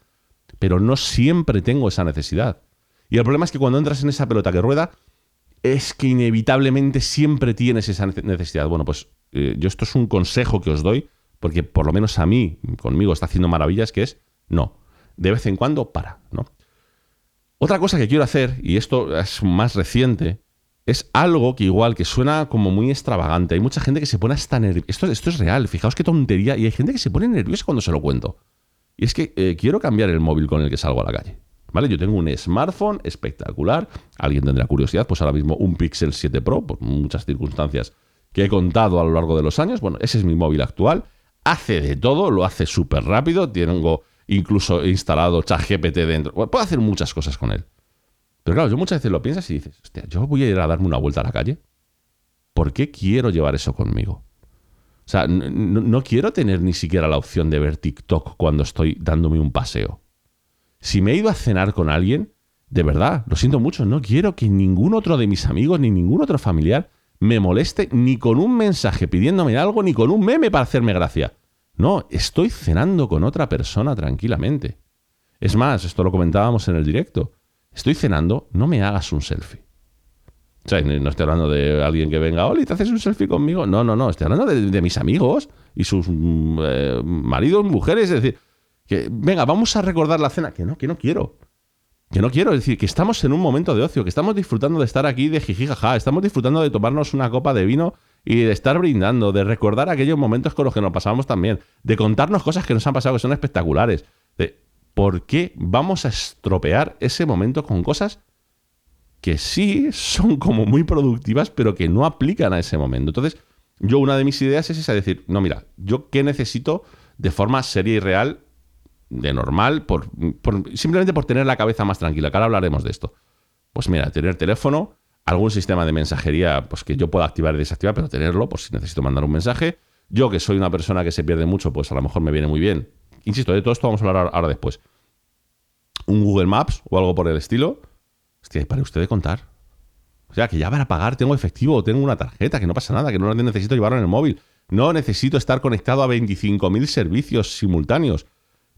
Pero no siempre tengo esa necesidad. Y el problema es que cuando entras en esa pelota que rueda, es que inevitablemente siempre tienes esa necesidad. Bueno, pues eh, yo esto es un consejo que os doy, porque por lo menos a mí, conmigo está haciendo maravillas, que es, no, de vez en cuando para, ¿no? Otra cosa que quiero hacer, y esto es más reciente, es algo que igual, que suena como muy extravagante. Hay mucha gente que se pone hasta nerviosa. Esto, esto es real, fijaos qué tontería. Y hay gente que se pone nerviosa cuando se lo cuento. Y es que eh, quiero cambiar el móvil con el que salgo a la calle. ¿Vale? Yo tengo un smartphone espectacular. Alguien tendrá curiosidad, pues ahora mismo un Pixel 7 Pro, por muchas circunstancias que he contado a lo largo de los años. Bueno, ese es mi móvil actual. Hace de todo, lo hace súper rápido. Tengo incluso instalado ChatGPT dentro. puedo hacer muchas cosas con él. Pero claro, yo muchas veces lo piensas y dices, hostia, yo voy a ir a darme una vuelta a la calle. ¿Por qué quiero llevar eso conmigo? O sea, no, quiero tener ni siquiera la opción de ver TikTok cuando estoy dándome un paseo. Si me he ido a cenar con alguien, de verdad, lo siento mucho, no quiero que ningún otro de mis amigos ni ningún otro familiar me moleste ni con un mensaje pidiéndome algo ni con un meme para hacerme gracia. No, estoy cenando con otra persona tranquilamente. Es más, esto lo comentábamos en el directo estoy cenando, no me hagas un selfie. O sea, no estoy hablando de alguien que venga, Oli, ¿te haces un selfie conmigo? No, no, no, estoy hablando de, mis amigos y sus mm, eh, maridos, mujeres, es decir, que venga, vamos a recordar la cena, que no, que no quiero. Que no quiero, es decir, que estamos en un momento de ocio, que estamos disfrutando de estar aquí de jijijaja, estamos disfrutando de tomarnos una copa de vino y de estar brindando, de recordar aquellos momentos con los que nos pasamos también, de contarnos cosas que nos han pasado que son espectaculares. De, ¿por qué vamos a estropear ese momento con cosas que sí son como muy productivas, pero que no aplican a ese momento? Entonces, yo una de mis ideas es esa, decir, no, mira, yo qué necesito de forma seria y real, de normal, por, simplemente por tener la cabeza más tranquila, que ahora hablaremos de esto. Pues mira, tener teléfono, algún sistema de mensajería pues que yo pueda activar y desactivar, pero tenerlo por si necesito mandar un mensaje. Yo que soy una persona que se pierde mucho, pues a lo mejor me viene muy bien. Insisto, de todo esto vamos a hablar ahora después un Google Maps o algo por el estilo, hostia, para usted de contar. O sea, que ya para pagar tengo efectivo, tengo una tarjeta, que no pasa nada, que no necesito llevarlo en el móvil. No necesito estar conectado a 25.000 servicios simultáneos.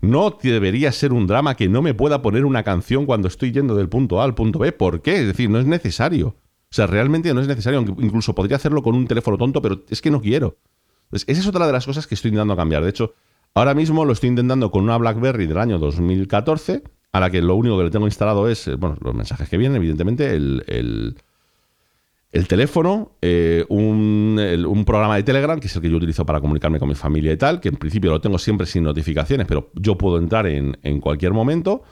No debería ser un drama que no me pueda poner una canción cuando estoy yendo del punto A al punto B. ¿Por qué? Es decir, no es necesario. O sea, realmente no es necesario. Incluso podría hacerlo con un teléfono tonto, pero es que no quiero. Entonces, esa es otra de las cosas que estoy intentando cambiar. De hecho, ahora mismo lo estoy intentando con una BlackBerry del año 2014 a la que lo único que le tengo instalado es, eh, bueno, los mensajes que vienen, evidentemente, el, el, teléfono, eh, un, programa de Telegram, que es el que yo utilizo para comunicarme con mi familia y tal, que en principio lo tengo siempre sin notificaciones, pero yo puedo entrar en, en cualquier momento,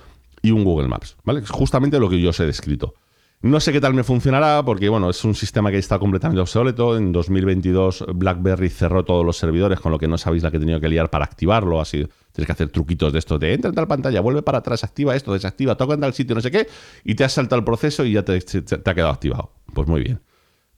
y un Google Maps, ¿vale? Es justamente lo que yo os he descrito. No sé qué tal me funcionará porque, bueno, es un sistema que está completamente obsoleto. En 2022 BlackBerry cerró todos los servidores, con lo que no sabéis la que he tenido que liar para activarlo. Así tienes que hacer truquitos de esto de entra en tal pantalla, vuelve para atrás, activa esto, desactiva, toca en tal sitio, no sé qué, y te has saltado el proceso y ya te, ha quedado activado. Pues muy bien.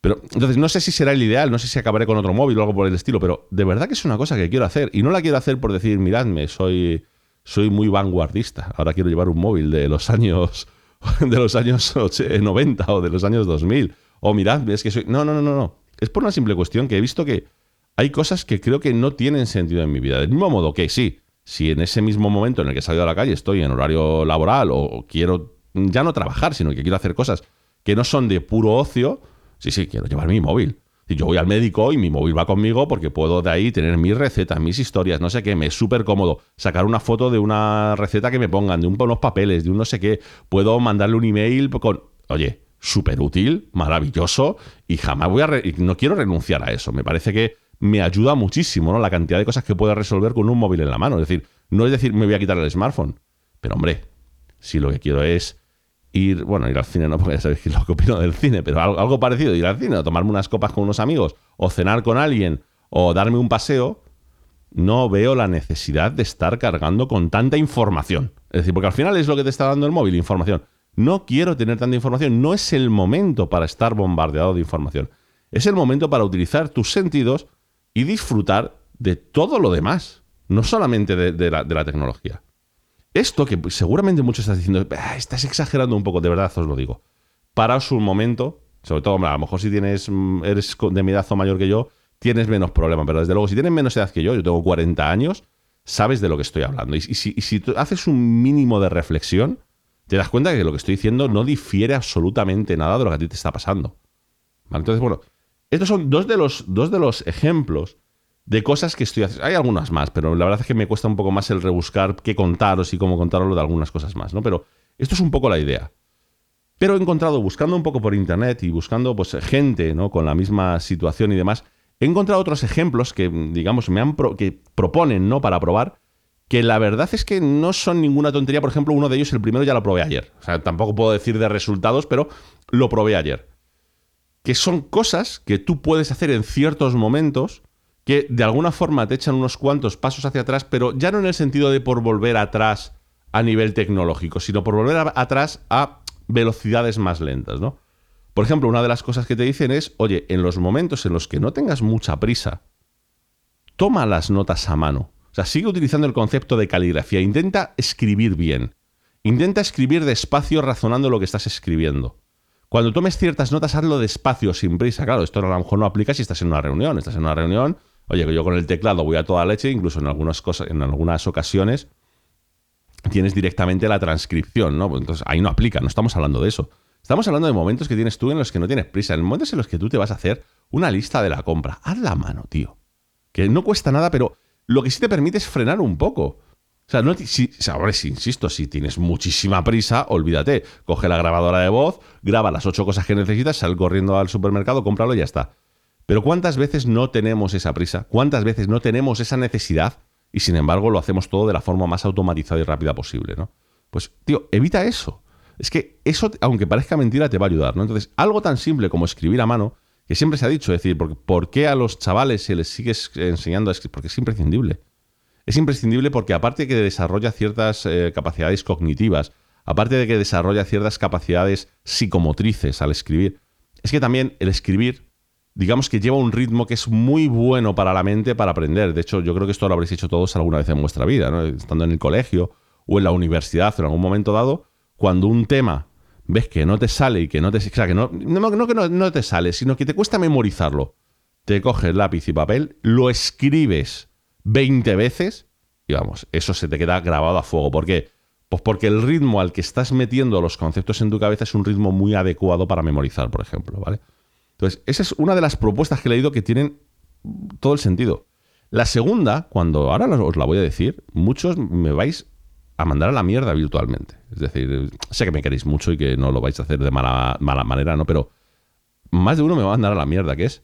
Pero entonces no sé si será el ideal, no sé si acabaré con otro móvil o algo por el estilo, pero de verdad que es una cosa que quiero hacer. Y no la quiero hacer por decir, miradme, soy, soy muy vanguardista. Ahora quiero llevar un móvil de los años de los años 90 o de los años 2000. O mirad, es que soy... No, no, no, no, no. Es por una simple cuestión que he visto que hay cosas que creo que no tienen sentido en mi vida. Del mismo modo que sí, si en ese mismo momento en el que he salido a la calle estoy en horario laboral o quiero ya no trabajar, sino que quiero hacer cosas que no son de puro ocio, sí, sí, quiero llevar mi móvil. Yo voy al médico y mi móvil va conmigo porque puedo de ahí tener mis recetas, mis historias, no sé qué, me es súper cómodo. Sacar una foto de una receta que me pongan, de unos papeles, de un no sé qué. Puedo mandarle un email con, oye, súper útil, maravilloso y jamás voy a... no quiero renunciar a eso. Me parece que me ayuda muchísimo, ¿no? La cantidad de cosas que puedo resolver con un móvil en la mano. Es decir, no es decir, me voy a quitar el smartphone. Pero hombre, si lo que quiero es ir, bueno, ir al cine no, porque ya sabéis lo que opino del cine, pero algo, parecido, ir al cine, o tomarme unas copas con unos amigos, o cenar con alguien, o darme un paseo, no veo la necesidad de estar cargando con tanta información. Es decir, porque al final es lo que te está dando el móvil, información. No quiero tener tanta información, no es el momento para estar bombardeado de información. Es el momento para utilizar tus sentidos y disfrutar de todo lo demás, no solamente de la tecnología. Esto que seguramente muchos están diciendo, ah, estás exagerando un poco, de verdad os lo digo. Paraos un momento, sobre todo, a lo mejor si tienes, mm, eres de mi edad o mayor que yo, tienes menos problema, pero desde luego, si tienes menos edad que yo, yo tengo 40 años, sabes de lo que estoy hablando. Y, si, si haces un mínimo de reflexión, te das cuenta que lo que estoy diciendo no difiere absolutamente nada de lo que a ti te está pasando. Entonces, bueno, estos son dos de los, dos de los ejemplos de cosas que estoy haciendo. Hay algunas más, pero la verdad es que me cuesta un poco más el rebuscar qué contaros y cómo contaroslo de algunas cosas más, ¿no? Pero esto es un poco la idea. Pero he encontrado, buscando un poco por internet y buscando pues, gente ¿no? con la misma situación y demás, he encontrado otros ejemplos que, digamos, me han que proponen ¿no? para probar, que la verdad es que no son ninguna tontería. Por ejemplo, uno de ellos, el primero, ya lo probé ayer. O sea, tampoco puedo decir de resultados, pero lo probé ayer. Que son cosas que tú puedes hacer en ciertos momentos que de alguna forma te echan unos cuantos pasos hacia atrás, pero ya no en el sentido de por volver atrás a nivel tecnológico, sino por volver atrás a velocidades más lentas, ¿no? Por ejemplo, una de las cosas que te dicen es, oye, en los momentos en los que no tengas mucha prisa, toma las notas a mano. O sea, sigue utilizando el concepto de caligrafía. Intenta escribir bien. Intenta escribir despacio razonando lo que estás escribiendo. Cuando tomes ciertas notas, hazlo despacio, sin prisa. Claro, esto a lo mejor no aplica si estás en una reunión. Estás en una reunión, Oye, que yo con el teclado voy a toda leche, incluso en algunas cosas, en algunas ocasiones tienes directamente la transcripción, ¿no? Entonces ahí no aplica, no estamos hablando de eso. Estamos hablando de momentos que tienes tú en los que no tienes prisa, en momentos en los que tú te vas a hacer una lista de la compra. Haz la mano, tío. Que no cuesta nada, pero lo que sí te permite es frenar un poco. O sea, no, si, ahora sí, insisto, si tienes muchísima prisa, olvídate. Coge la grabadora de voz, graba las ocho cosas que necesitas, sal corriendo al supermercado, cómpralo y ya está. Pero ¿cuántas veces no tenemos esa prisa? ¿Cuántas veces no tenemos esa necesidad? Y sin embargo lo hacemos todo de la forma más automatizada y rápida posible, ¿no? Pues, tío, evita eso. Es que eso, aunque parezca mentira, te va a ayudar, ¿no? Entonces, algo tan simple como escribir a mano, que siempre se ha dicho, es decir, ¿por qué a los chavales se les sigue enseñando a escribir? Porque es imprescindible. Es imprescindible porque aparte de que desarrolla ciertas eh, capacidades cognitivas, aparte de que desarrolla ciertas capacidades psicomotrices al escribir, es que también el escribir digamos que lleva un ritmo que es muy bueno para la mente para aprender. De hecho, yo creo que esto lo habréis hecho todos alguna vez en vuestra vida, ¿no? estando en el colegio o en la universidad en algún momento dado, cuando un tema ves que no te sale y que no te... O sea, que no, no, que no, te sale, sino que te cuesta memorizarlo. Te coges lápiz y papel, lo escribes 20 veces y vamos, eso se te queda grabado a fuego. ¿Por qué? Pues porque el ritmo al que estás metiendo los conceptos en tu cabeza es un ritmo muy adecuado para memorizar, por ejemplo, ¿vale? Entonces, esa es una de las propuestas que he leído que tienen todo el sentido. La segunda, cuando ahora os la voy a decir, muchos me vais a mandar a la mierda virtualmente. Es decir, sé que me queréis mucho y que no lo vais a hacer de mala, mala manera, ¿no? Pero más de uno me va a mandar a la mierda, que es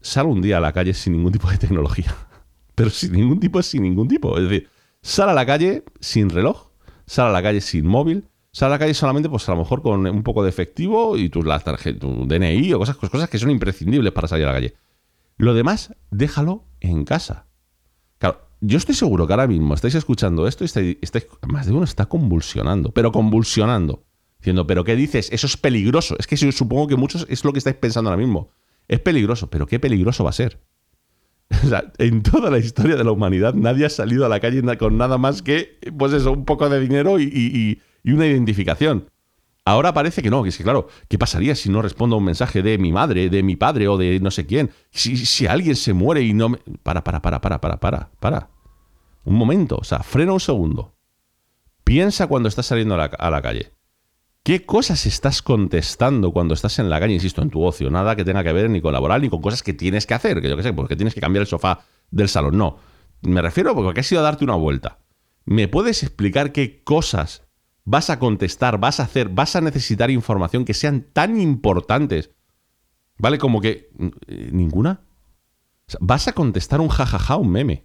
sal un día a la calle sin ningún tipo de tecnología. Pero sin ningún tipo es sin ningún tipo. Es decir, sal a la calle sin reloj, sal a la calle sin móvil, Sal a la calle solamente, pues a lo mejor con un poco de efectivo y tu, la tarjeta, tu DNI o cosas, cosas que son imprescindibles para salir a la calle. Lo demás, déjalo en casa. Claro, yo estoy seguro que ahora mismo estáis escuchando esto y estáis, más de uno está convulsionando, pero convulsionando. Diciendo, ¿pero qué dices? Eso es peligroso. Es que supongo que muchos es lo que estáis pensando ahora mismo. Es peligroso, pero ¿qué peligroso va a ser? O sea, en toda la historia de la humanidad nadie ha salido a la calle con nada más que, pues eso, un poco de dinero y y una identificación. Ahora parece que no, que es que claro, ¿qué pasaría si no respondo a un mensaje de mi madre, de mi padre o de no sé quién? Si, si alguien se muere y no me... Para, para, para, para, para, para, para. Un momento, o sea, frena un segundo. Piensa cuando estás saliendo a la, calle. ¿Qué cosas estás contestando cuando estás en la calle, insisto, en tu ocio? Nada que tenga que ver ni con laboral ni con cosas que tienes que hacer, que yo qué sé, porque tienes que cambiar el sofá del salón. No. Me refiero porque has ido a darte una vuelta. ¿Me puedes explicar qué cosas vas a contestar, vas a hacer, vas a necesitar información que sean tan importantes? ¿Vale? Como que. Eh, ¿Ninguna? vas a contestar un jajaja, un meme.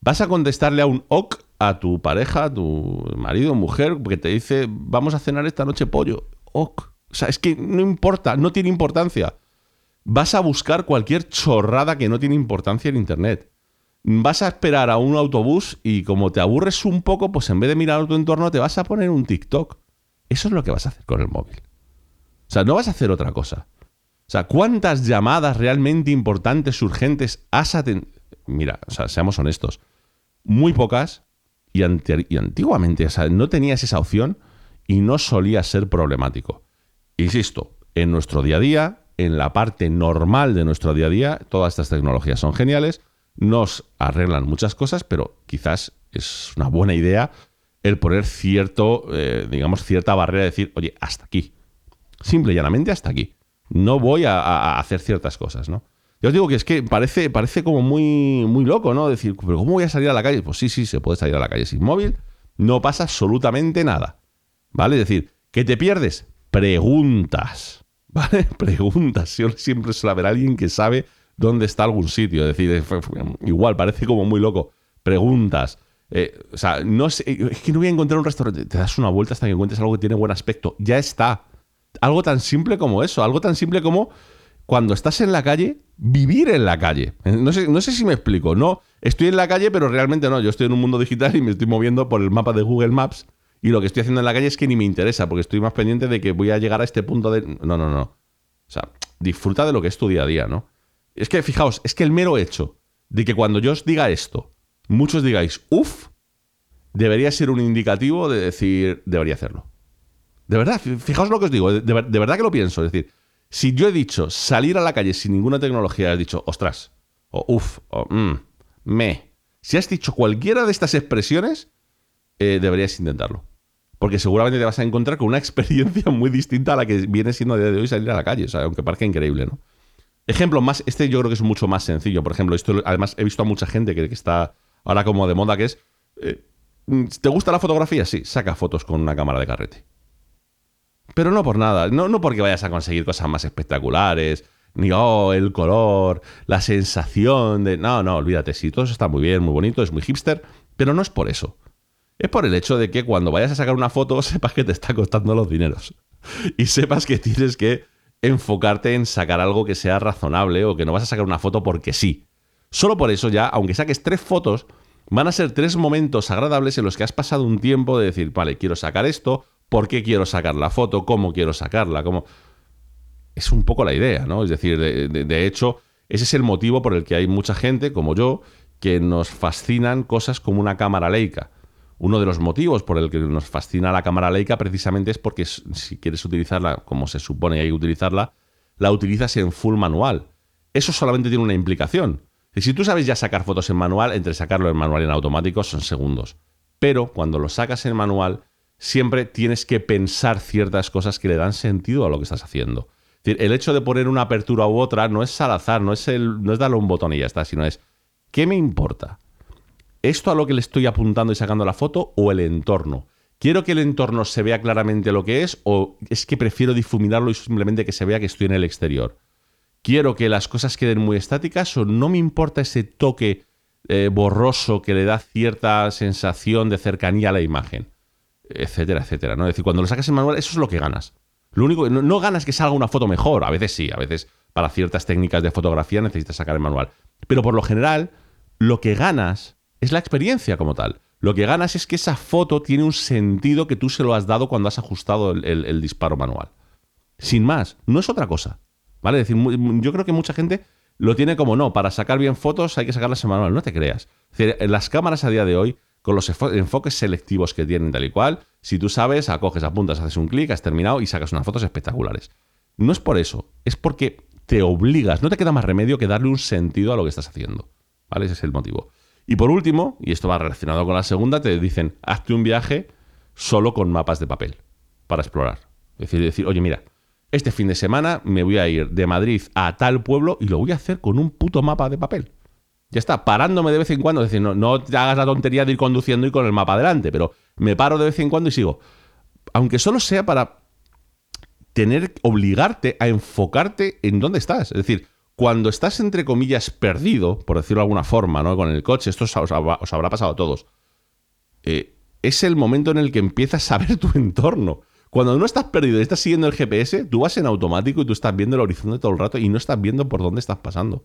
Vas a contestarle a un ok a tu pareja, a tu marido o mujer, que te dice, vamos a cenar esta noche pollo. Ok. O sea, es que no importa, no tiene importancia. Vas a buscar cualquier chorrada que no tiene importancia en Internet. Vas a esperar a un autobús y como te aburres un poco, pues en vez de mirar a tu entorno, te vas a poner un TikTok. Eso es lo que vas a hacer con el móvil. O sea, no vas a hacer otra cosa. O sea, ¿cuántas llamadas realmente importantes, urgentes has atendido? Mira, o sea, seamos honestos. Muy pocas y, antiguamente, o sea, no tenías esa opción y no solía ser problemático. Insisto, en nuestro día a día, en la parte normal de nuestro día a día, todas estas tecnologías son geniales, nos arreglan muchas cosas, pero quizás es una buena idea el poner cierto, eh, digamos, cierta barrera de decir, oye, hasta aquí. Simple y llanamente hasta aquí no voy a, hacer ciertas cosas, ¿no? Yo os digo que es que parece, parece como muy, muy loco, ¿no? Decir, pero ¿cómo voy a salir a la calle? Pues sí, sí, se puede salir a la calle sin móvil, no pasa absolutamente nada, ¿vale? Es decir, ¿qué te pierdes? Preguntas, ¿vale? Preguntas. siempre suele haber alguien que sabe dónde está algún sitio. Es decir, igual, parece como muy loco. Preguntas. Eh, o sea, no sé, es que no voy a encontrar un restaurante. Te das una vuelta hasta que encuentres algo que tiene buen aspecto. Ya está algo tan simple como eso, algo tan simple como cuando estás en la calle, vivir en la calle. Eh, no sé, no sé si me explico, no, estoy en la calle, pero realmente no, yo estoy en un mundo digital y me estoy moviendo por el mapa de Google Maps y lo que estoy haciendo en la calle es que ni me interesa, porque estoy más pendiente de que voy a llegar a este punto de... No, no, no. O sea, disfruta de lo que es tu día a día, ¿no? Es que, fijaos, es que el mero hecho de que cuando yo os diga esto, muchos digáis, uff, debería ser un indicativo de decir, debería hacerlo. De verdad, fijaos lo que os digo, de, verdad que lo pienso. Es decir, si yo he dicho salir a la calle sin ninguna tecnología, has dicho, ostras, o uff, o mm, me. Si has dicho cualquiera de estas expresiones, eh, deberías intentarlo. Porque seguramente te vas a encontrar con una experiencia muy distinta a la que viene siendo a día de hoy salir a la calle, o sea, aunque parezca increíble, ¿no? Ejemplo más, este yo creo que es mucho más sencillo. Por ejemplo, esto además he visto a mucha gente que, está ahora como de moda, que es, eh, ¿te gusta la fotografía? Sí, saca fotos con una cámara de carrete. Pero no por nada, no, no porque vayas a conseguir cosas más espectaculares, ni oh, el color, la sensación de... No, no, olvídate, sí, todo eso está muy bien, muy bonito, es muy hipster, pero no es por eso. Es por el hecho de que cuando vayas a sacar una foto sepas que te está costando los dineros. Y sepas que tienes que enfocarte en sacar algo que sea razonable o que no vas a sacar una foto porque sí. Solo por eso ya, aunque saques tres fotos, van a ser tres momentos agradables en los que has pasado un tiempo de decir, vale, quiero sacar esto, por qué quiero sacar la foto, cómo quiero sacarla, cómo... Es un poco la idea, ¿no? Es decir, de, hecho, ese es el motivo por el que hay mucha gente, como yo, que nos fascinan cosas como una cámara Leica. Uno de los motivos por el que nos fascina la cámara Leica precisamente es porque si quieres utilizarla como se supone hay que utilizarla, la utilizas en full manual. Eso solamente tiene una implicación. Si tú sabes ya sacar fotos en manual, entre sacarlo en manual y en automático son segundos. Pero cuando lo sacas en manual, siempre tienes que pensar ciertas cosas que le dan sentido a lo que estás haciendo. el hecho de poner una apertura u otra no es al azar, no es, el, no es darle un botón y ya está, sino es, ¿qué me importa? ¿Esto a lo que le estoy apuntando y sacando la foto o el entorno? ¿Quiero que el entorno se vea claramente lo que es o es que prefiero difuminarlo y simplemente que se vea que estoy en el exterior? ¿Quiero que las cosas queden muy estáticas o no me importa ese toque eh, borroso que le da cierta sensación de cercanía a la imagen? etcétera, etcétera. ¿no? Es decir, cuando lo sacas en manual, eso es lo que ganas. Lo único, no, no ganas que salga una foto mejor, a veces sí, a veces para ciertas técnicas de fotografía necesitas sacar el manual. Pero por lo general, lo que ganas es la experiencia como tal. Lo que ganas es que esa foto tiene un sentido que tú se lo has dado cuando has ajustado el, disparo manual. Sin más, no es otra cosa. ¿Vale? Es decir, yo creo que mucha gente lo tiene como no, para sacar bien fotos hay que sacarlas en manual. No te creas. Las cámaras a día de hoy con los enfoques selectivos que tienen tal y cual, si tú sabes, acoges, apuntas, haces un clic, has terminado y sacas unas fotos espectaculares. No es por eso, es porque te obligas, no te queda más remedio que darle un sentido a lo que estás haciendo. ¿Vale? Ese es el motivo. Y por último, y esto va relacionado con la segunda, te dicen, hazte un viaje solo con mapas de papel para explorar. Es decir, decir, oye, mira, este fin de semana me voy a ir de Madrid a tal pueblo y lo voy a hacer con un puto mapa de papel. Ya está, parándome de vez en cuando, es decir, no, no te hagas la tontería de ir conduciendo y con el mapa adelante, pero me paro de vez en cuando y sigo. Aunque solo sea para tener, obligarte a enfocarte en dónde estás. Es decir, cuando estás, entre comillas, perdido, por decirlo de alguna forma, ¿no? Con el coche, esto os, habrá pasado a todos. Eh, es el momento en el que empiezas a ver tu entorno. Cuando no estás perdido y estás siguiendo el GPS, tú vas en automático y tú estás viendo el horizonte todo el rato y no estás viendo por dónde estás pasando.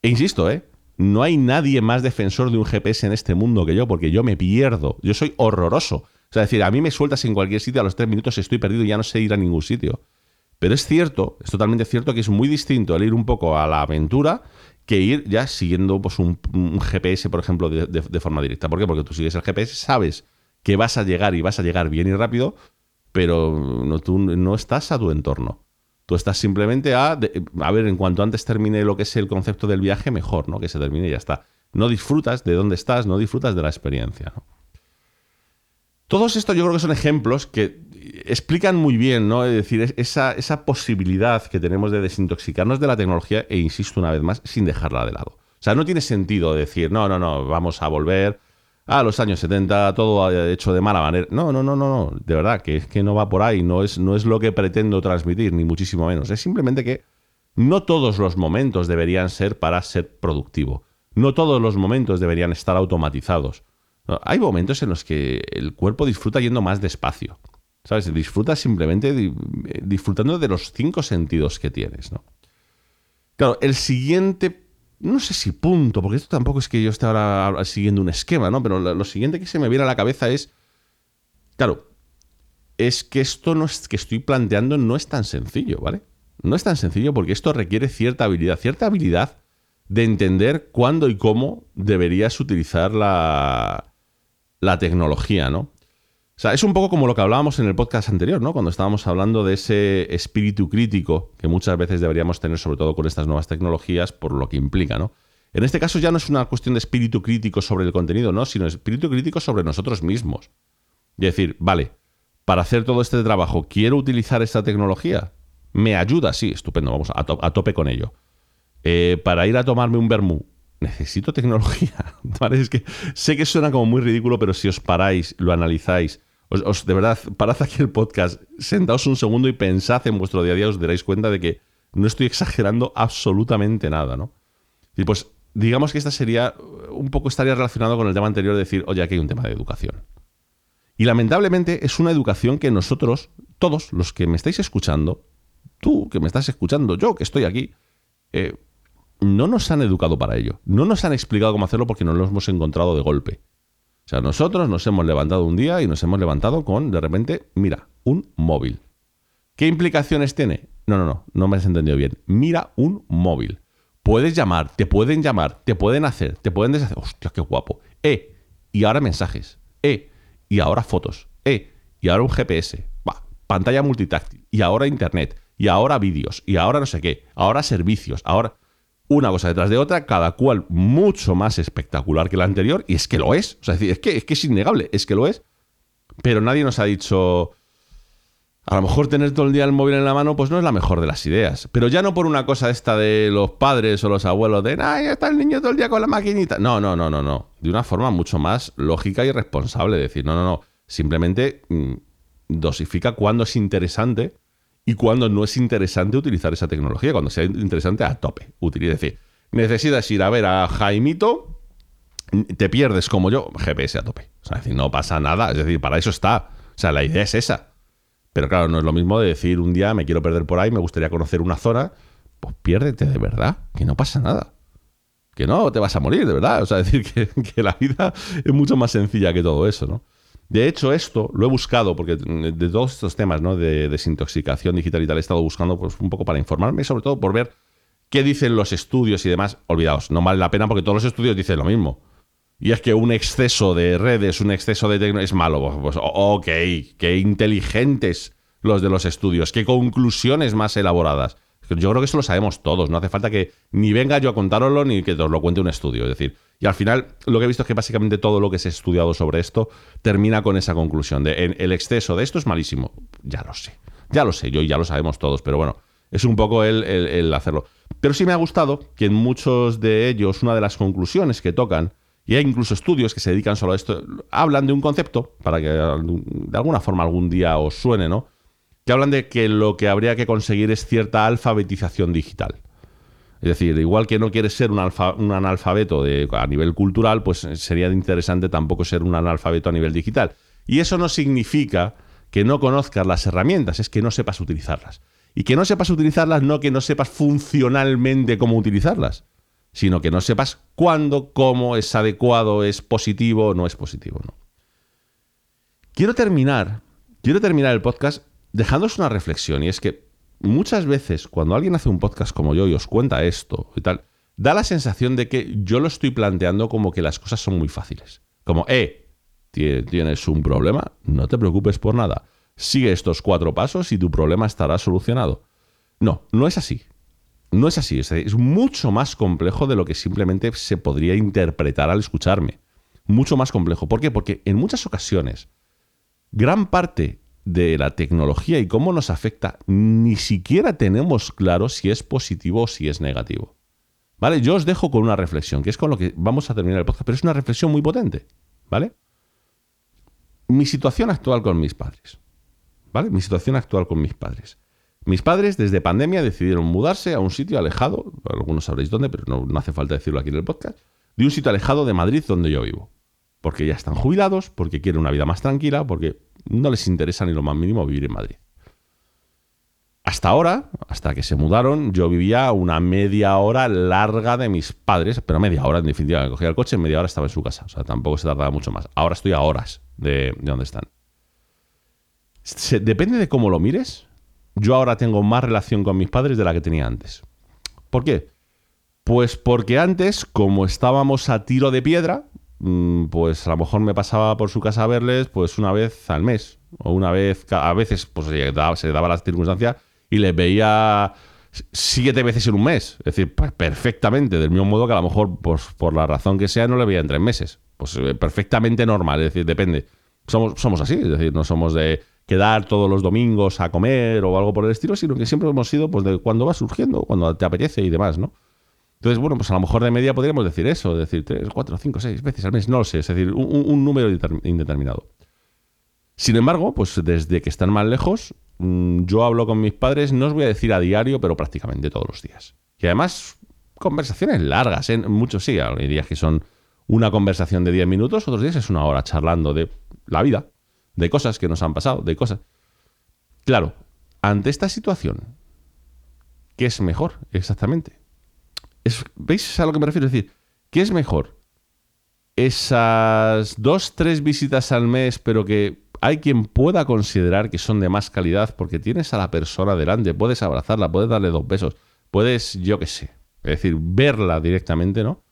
E insisto, ¿eh? No hay nadie más defensor de un GPS en este mundo que yo, porque yo me pierdo. Yo soy horroroso. O sea, decir, a mí me sueltas en cualquier sitio, a los tres minutos estoy perdido y ya no sé ir a ningún sitio. Pero es cierto, es totalmente cierto que es muy distinto el ir un poco a la aventura que ir ya siguiendo pues, un, GPS, por ejemplo, de, forma directa. ¿Por qué? Porque tú sigues el GPS, sabes que vas a llegar y vas a llegar bien y rápido, pero no, tú no estás a tu entorno. Tú estás simplemente a, a ver, en cuanto antes termine lo que es el concepto del viaje, mejor, ¿no? Que se termine y ya está. No disfrutas de dónde estás, no disfrutas de la experiencia, ¿no? Todos estos yo creo que son ejemplos que explican muy bien, ¿no? Es decir, esa, posibilidad que tenemos de desintoxicarnos de la tecnología e insisto una vez más, sin dejarla de lado. O sea, no tiene sentido decir, no, no, no, vamos a volver a los años 70, todo hecho de mala manera. No, no, no, no, no. De verdad, que es que no va por ahí, no es, no es lo que pretendo transmitir, ni muchísimo menos. Es simplemente que no todos los momentos deberían ser para ser productivo. No todos los momentos deberían estar automatizados. Hay momentos en los que el cuerpo disfruta yendo más despacio. ¿Sabes? Disfrutas simplemente disfrutando de los cinco sentidos que tienes, ¿no? Claro, el siguiente, no sé si punto, porque esto tampoco es que yo esté ahora siguiendo un esquema, ¿no? Pero lo siguiente que se me viene a la cabeza es, claro, es que esto no es, que estoy planteando no es tan sencillo, ¿vale? No es tan sencillo porque esto requiere cierta habilidad, cierta habilidad de entender cuándo y cómo deberías utilizar la, la tecnología, ¿no? O sea, es un poco como lo que hablábamos en el podcast anterior, ¿no? Cuando estábamos hablando de ese espíritu crítico que muchas veces deberíamos tener, sobre todo con estas nuevas tecnologías, por lo que implica, ¿no? En este caso ya no es una cuestión de espíritu crítico sobre el contenido, ¿no? Sino espíritu crítico sobre nosotros mismos. Y decir, vale, para hacer todo este trabajo, ¿quiero utilizar esta tecnología? ¿Me ayuda? Sí, estupendo, vamos a, tope con ello. Eh, para ir a tomarme un vermú, necesito tecnología. Es que sé que suena como muy ridículo, pero si os paráis, lo analizáis, os, de verdad, parad aquí el podcast, sentaos un segundo y pensad en vuestro día a día, os daréis cuenta de que no estoy exagerando absolutamente nada, ¿no? Y pues digamos que esta sería, un poco estaría relacionado con el tema anterior de decir, oye, aquí hay un tema de educación. Y lamentablemente es una educación que nosotros, todos los que me estáis escuchando, tú que me estás escuchando, yo que estoy aquí, eh, no nos han educado para ello. No nos han explicado cómo hacerlo porque no lo hemos encontrado de golpe. O sea, nosotros nos hemos levantado un día y nos hemos levantado con, de repente, mira, un móvil. ¿Qué implicaciones tiene? No, no, no, no me has entendido bien. Mira un móvil. Puedes llamar, te pueden llamar, te pueden hacer, te pueden deshacer. Hostia, qué guapo. Eh, y ahora mensajes. Eh, y ahora fotos. Eh, y ahora un GPS. Va, pantalla multitáctil. Y ahora internet. Y ahora vídeos. Y ahora no sé qué. Ahora servicios. Ahora una cosa detrás de otra, cada cual mucho más espectacular que la anterior, y es que lo es. O sea, es, que, es que es innegable, es que lo es. Pero nadie nos ha dicho. A lo mejor tener todo el día el móvil en la mano, pues no es la mejor de las ideas. Pero ya no por una cosa esta de los padres o los abuelos de, ay, está el niño todo el día con la maquinita. No, no, no, no, no. De una forma mucho más lógica y responsable. Decir, no, no, no. Simplemente mm, dosifica cuando es interesante y cuando no es interesante utilizar esa tecnología, cuando sea interesante a tope. Utiliza, es decir, necesitas ir a ver a Jaimito, te pierdes como yo, GPS a tope. O sea, es decir, no pasa nada, es decir, para eso está. O sea, la idea es esa. Pero claro, no es lo mismo de decir un día me quiero perder por ahí, me gustaría conocer una zona, pues piérdete de verdad, que no pasa nada. Que no te vas a morir, de verdad. O sea, decir que, que la vida es mucho más sencilla que todo eso, ¿no? De hecho, esto lo he buscado, porque de todos estos temas ¿no? de desintoxicación digital y tal, he estado buscando pues, un poco para informarme, sobre todo por ver qué dicen los estudios y demás. Olvidaos, no vale la pena porque todos los estudios dicen lo mismo. Y es que un exceso de redes, un exceso de tecnología es malo. Pues, pues, ok, qué inteligentes los de los estudios, qué conclusiones más elaboradas. Yo creo que eso lo sabemos todos, no hace falta que ni venga yo a contároslo ni que os lo cuente un estudio. Es decir, y al final lo que he visto es que básicamente todo lo que se ha estudiado sobre esto termina con esa conclusión de el exceso de esto es malísimo. Ya lo sé, ya lo sé, yo ya lo sabemos todos, pero bueno, es un poco el, hacerlo. Pero sí me ha gustado que en muchos de ellos una de las conclusiones que tocan, y hay incluso estudios que se dedican solo a esto, hablan de un concepto, para que de alguna forma algún día os suene, ¿no? Que hablan de que lo que habría que conseguir es cierta alfabetización digital. Es decir, igual que no quieres ser un, analfabeto a nivel cultural, pues sería interesante tampoco ser un analfabeto a nivel digital. Y eso no significa que no conozcas las herramientas, es que no sepas utilizarlas. Y que no sepas utilizarlas no que no sepas funcionalmente cómo utilizarlas, sino que no sepas cuándo, cómo es adecuado, es positivo o no es positivo. ¿no? Quiero terminar, quiero terminar el podcast dejándoos una reflexión, y es que muchas veces cuando alguien hace un podcast como yo y os cuenta esto y tal, da la sensación de que yo lo estoy planteando como que las cosas son muy fáciles. Como, eh, tienes un problema, no te preocupes por nada. Sigue estos cuatro pasos y tu problema estará solucionado. No, no es así. No es así. Es mucho más complejo de lo que simplemente se podría interpretar al escucharme. Mucho más complejo. ¿Por qué? Porque en muchas ocasiones, gran parte de la tecnología y cómo nos afecta, ni siquiera tenemos claro si es positivo o si es negativo. ¿Vale? Yo os dejo con una reflexión, que es con lo que vamos a terminar el podcast, pero es una reflexión muy potente. ¿Vale? Mi situación actual con mis padres. ¿Vale? Mi situación actual con mis padres. Mis padres desde pandemia decidieron mudarse a un sitio alejado, algunos sabréis dónde, pero no, no hace falta decirlo aquí en el podcast, de un sitio alejado de Madrid donde yo vivo. Porque ya están jubilados, porque quieren una vida más tranquila, porque no les interesa ni lo más mínimo vivir en Madrid. Hasta ahora, hasta que se mudaron, yo vivía una media hora larga de mis padres, pero media hora en definitiva. Me cogía el coche, media hora estaba en su casa. O sea, tampoco se tardaba mucho más. Ahora estoy a horas de, de donde están. depende de cómo lo mires. Yo ahora tengo más relación con mis padres de la que tenía antes. ¿Por qué? Pues porque antes, como estábamos a tiro de piedra, pues a lo mejor me pasaba por su casa a verles pues una vez al mes o una vez, a veces pues se daba, se daba la circunstancia y les veía siete veces en un mes. Es decir, pues, perfectamente, del mismo modo que a lo mejor pues, por la razón que sea no le veía en tres meses. Pues eh, perfectamente normal, es decir, depende. Somos, somos así, es decir, no somos de quedar todos los domingos a comer o algo por el estilo, sino que siempre hemos sido pues de cuando va surgiendo, cuando te apetece y demás, ¿no? Entonces, bueno, pues a lo mejor de media podríamos decir eso, decir tres, cuatro, cinco, seis veces al mes, no lo sé, es decir, un, número indeterminado. Sin embargo, pues desde que están más lejos, mm, yo hablo con mis padres, no os voy a decir a diario, pero prácticamente todos los días. Y además, conversaciones largas, ¿eh? muchos sí, hay días que son una conversación de diez minutos, otros días es una hora charlando de la vida, de cosas que nos han pasado, de cosas. Claro, ante esta situación, ¿qué es mejor exactamente? ¿Veis a lo que me refiero? Es decir, ¿qué es mejor? Esas dos, tres visitas al mes, pero que hay quien pueda considerar que son de más calidad porque tienes a la persona delante, puedes abrazarla, puedes darle dos besos, puedes, yo qué sé, es decir, verla directamente, ¿no?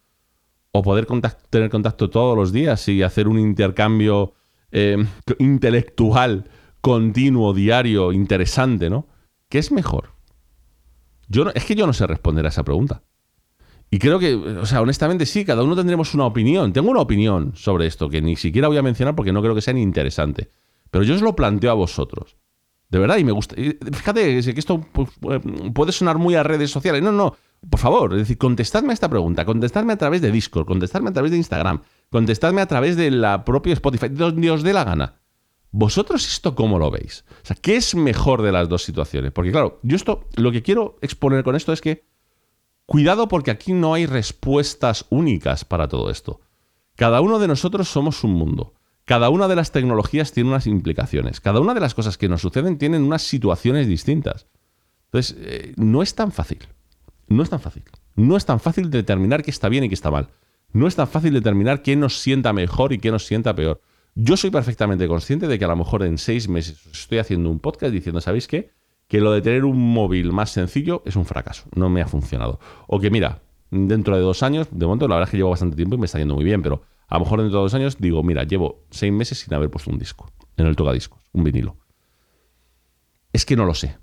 O poder tener contacto todos los días y hacer un intercambio eh, intelectual continuo, diario, interesante, ¿no? ¿Qué es mejor? Yo es que yo no sé responder a esa pregunta. Y creo que, o sea, honestamente sí, cada uno tendremos una opinión. Tengo una opinión sobre esto que ni siquiera voy a mencionar porque no creo que sea ni interesante. Pero yo os lo planteo a vosotros. De verdad, y me gusta. Fíjate que esto pues, eh, puede sonar muy a redes sociales. No, no, por favor, es decir, contestadme a esta pregunta. Contestadme a través de Discord, contestadme a través de Instagram, contestadme a través de la propia Spotify, donde os dé la gana. ¿Vosotros esto cómo lo veis? O sea, ¿qué es mejor de las dos situaciones? Porque claro, yo esto, lo que quiero exponer con esto es que Cuidado porque aquí no hay respuestas únicas para todo esto. Cada uno de nosotros somos un mundo. Cada una de las tecnologías tiene unas implicaciones. Cada una de las cosas que nos suceden tienen unas situaciones distintas. Entonces, eh, no es tan fácil. No es tan fácil. No es tan fácil determinar qué está bien y qué está mal. No es tan fácil determinar qué nos sienta mejor y qué nos sienta peor. Yo soy perfectamente consciente de que a lo mejor en seis meses estoy haciendo un podcast diciendo, ¿sabéis qué? Que lo de tener un móvil más sencillo es un fracaso, no me ha funcionado. O que mira, dentro de dos años, de momento la verdad es que llevo bastante tiempo y me está yendo muy bien, pero a lo mejor dentro de dos años digo, mira, llevo seis meses sin haber puesto un disco en el tocadiscos, un vinilo. Es que no lo sé.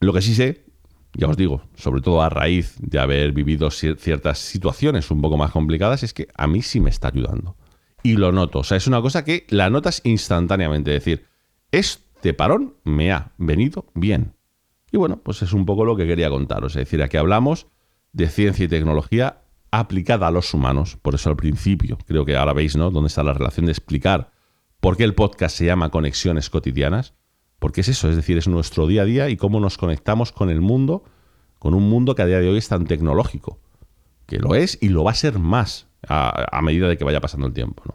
Lo que sí sé ya os digo, sobre todo a raíz de haber vivido ciertas situaciones un poco más complicadas, es que a mí sí me está ayudando. Y lo noto. O sea, es una cosa que la notas instantáneamente. Es decir, este parón me ha venido bien. Y bueno, pues es un poco lo que quería contaros. Es decir, aquí hablamos de ciencia y tecnología aplicada a los humanos. Por eso al principio, creo que ahora veis, ¿no? Dónde está la relación de explicar por qué el podcast se llama Conexiones Cotidianas. Porque es eso, es decir, es nuestro día a día y cómo nos conectamos con el mundo, con un mundo que a día de hoy es tan tecnológico. Que lo es y lo va a ser más a, medida de que vaya pasando el tiempo. ¿no?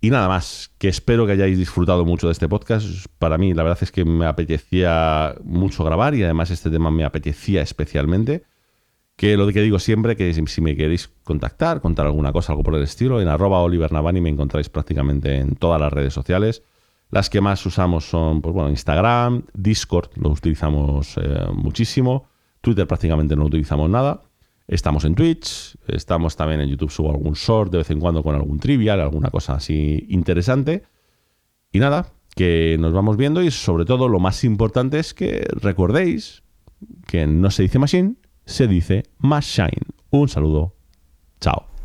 Y nada más, que espero que hayáis disfrutado mucho de este podcast. Para mí, la verdad es que me apetecía mucho grabar y además este tema me apetecía especialmente. Que lo que digo siempre, que si me queréis contactar, contar alguna cosa, algo por el estilo, en arroba Oliver Navani me encontráis prácticamente en todas las redes sociales. Las que más usamos son, pues bueno, Instagram, Discord, lo utilizamos eh, muchísimo, Twitter prácticamente no utilizamos nada. Estamos en Twitch, estamos también en YouTube, subo algún short de vez en cuando con algún trivial, alguna cosa así interesante. Y nada, que nos vamos viendo y sobre todo lo más importante es que recordéis que no se dice machine, se dice machine. Un saludo. Chao.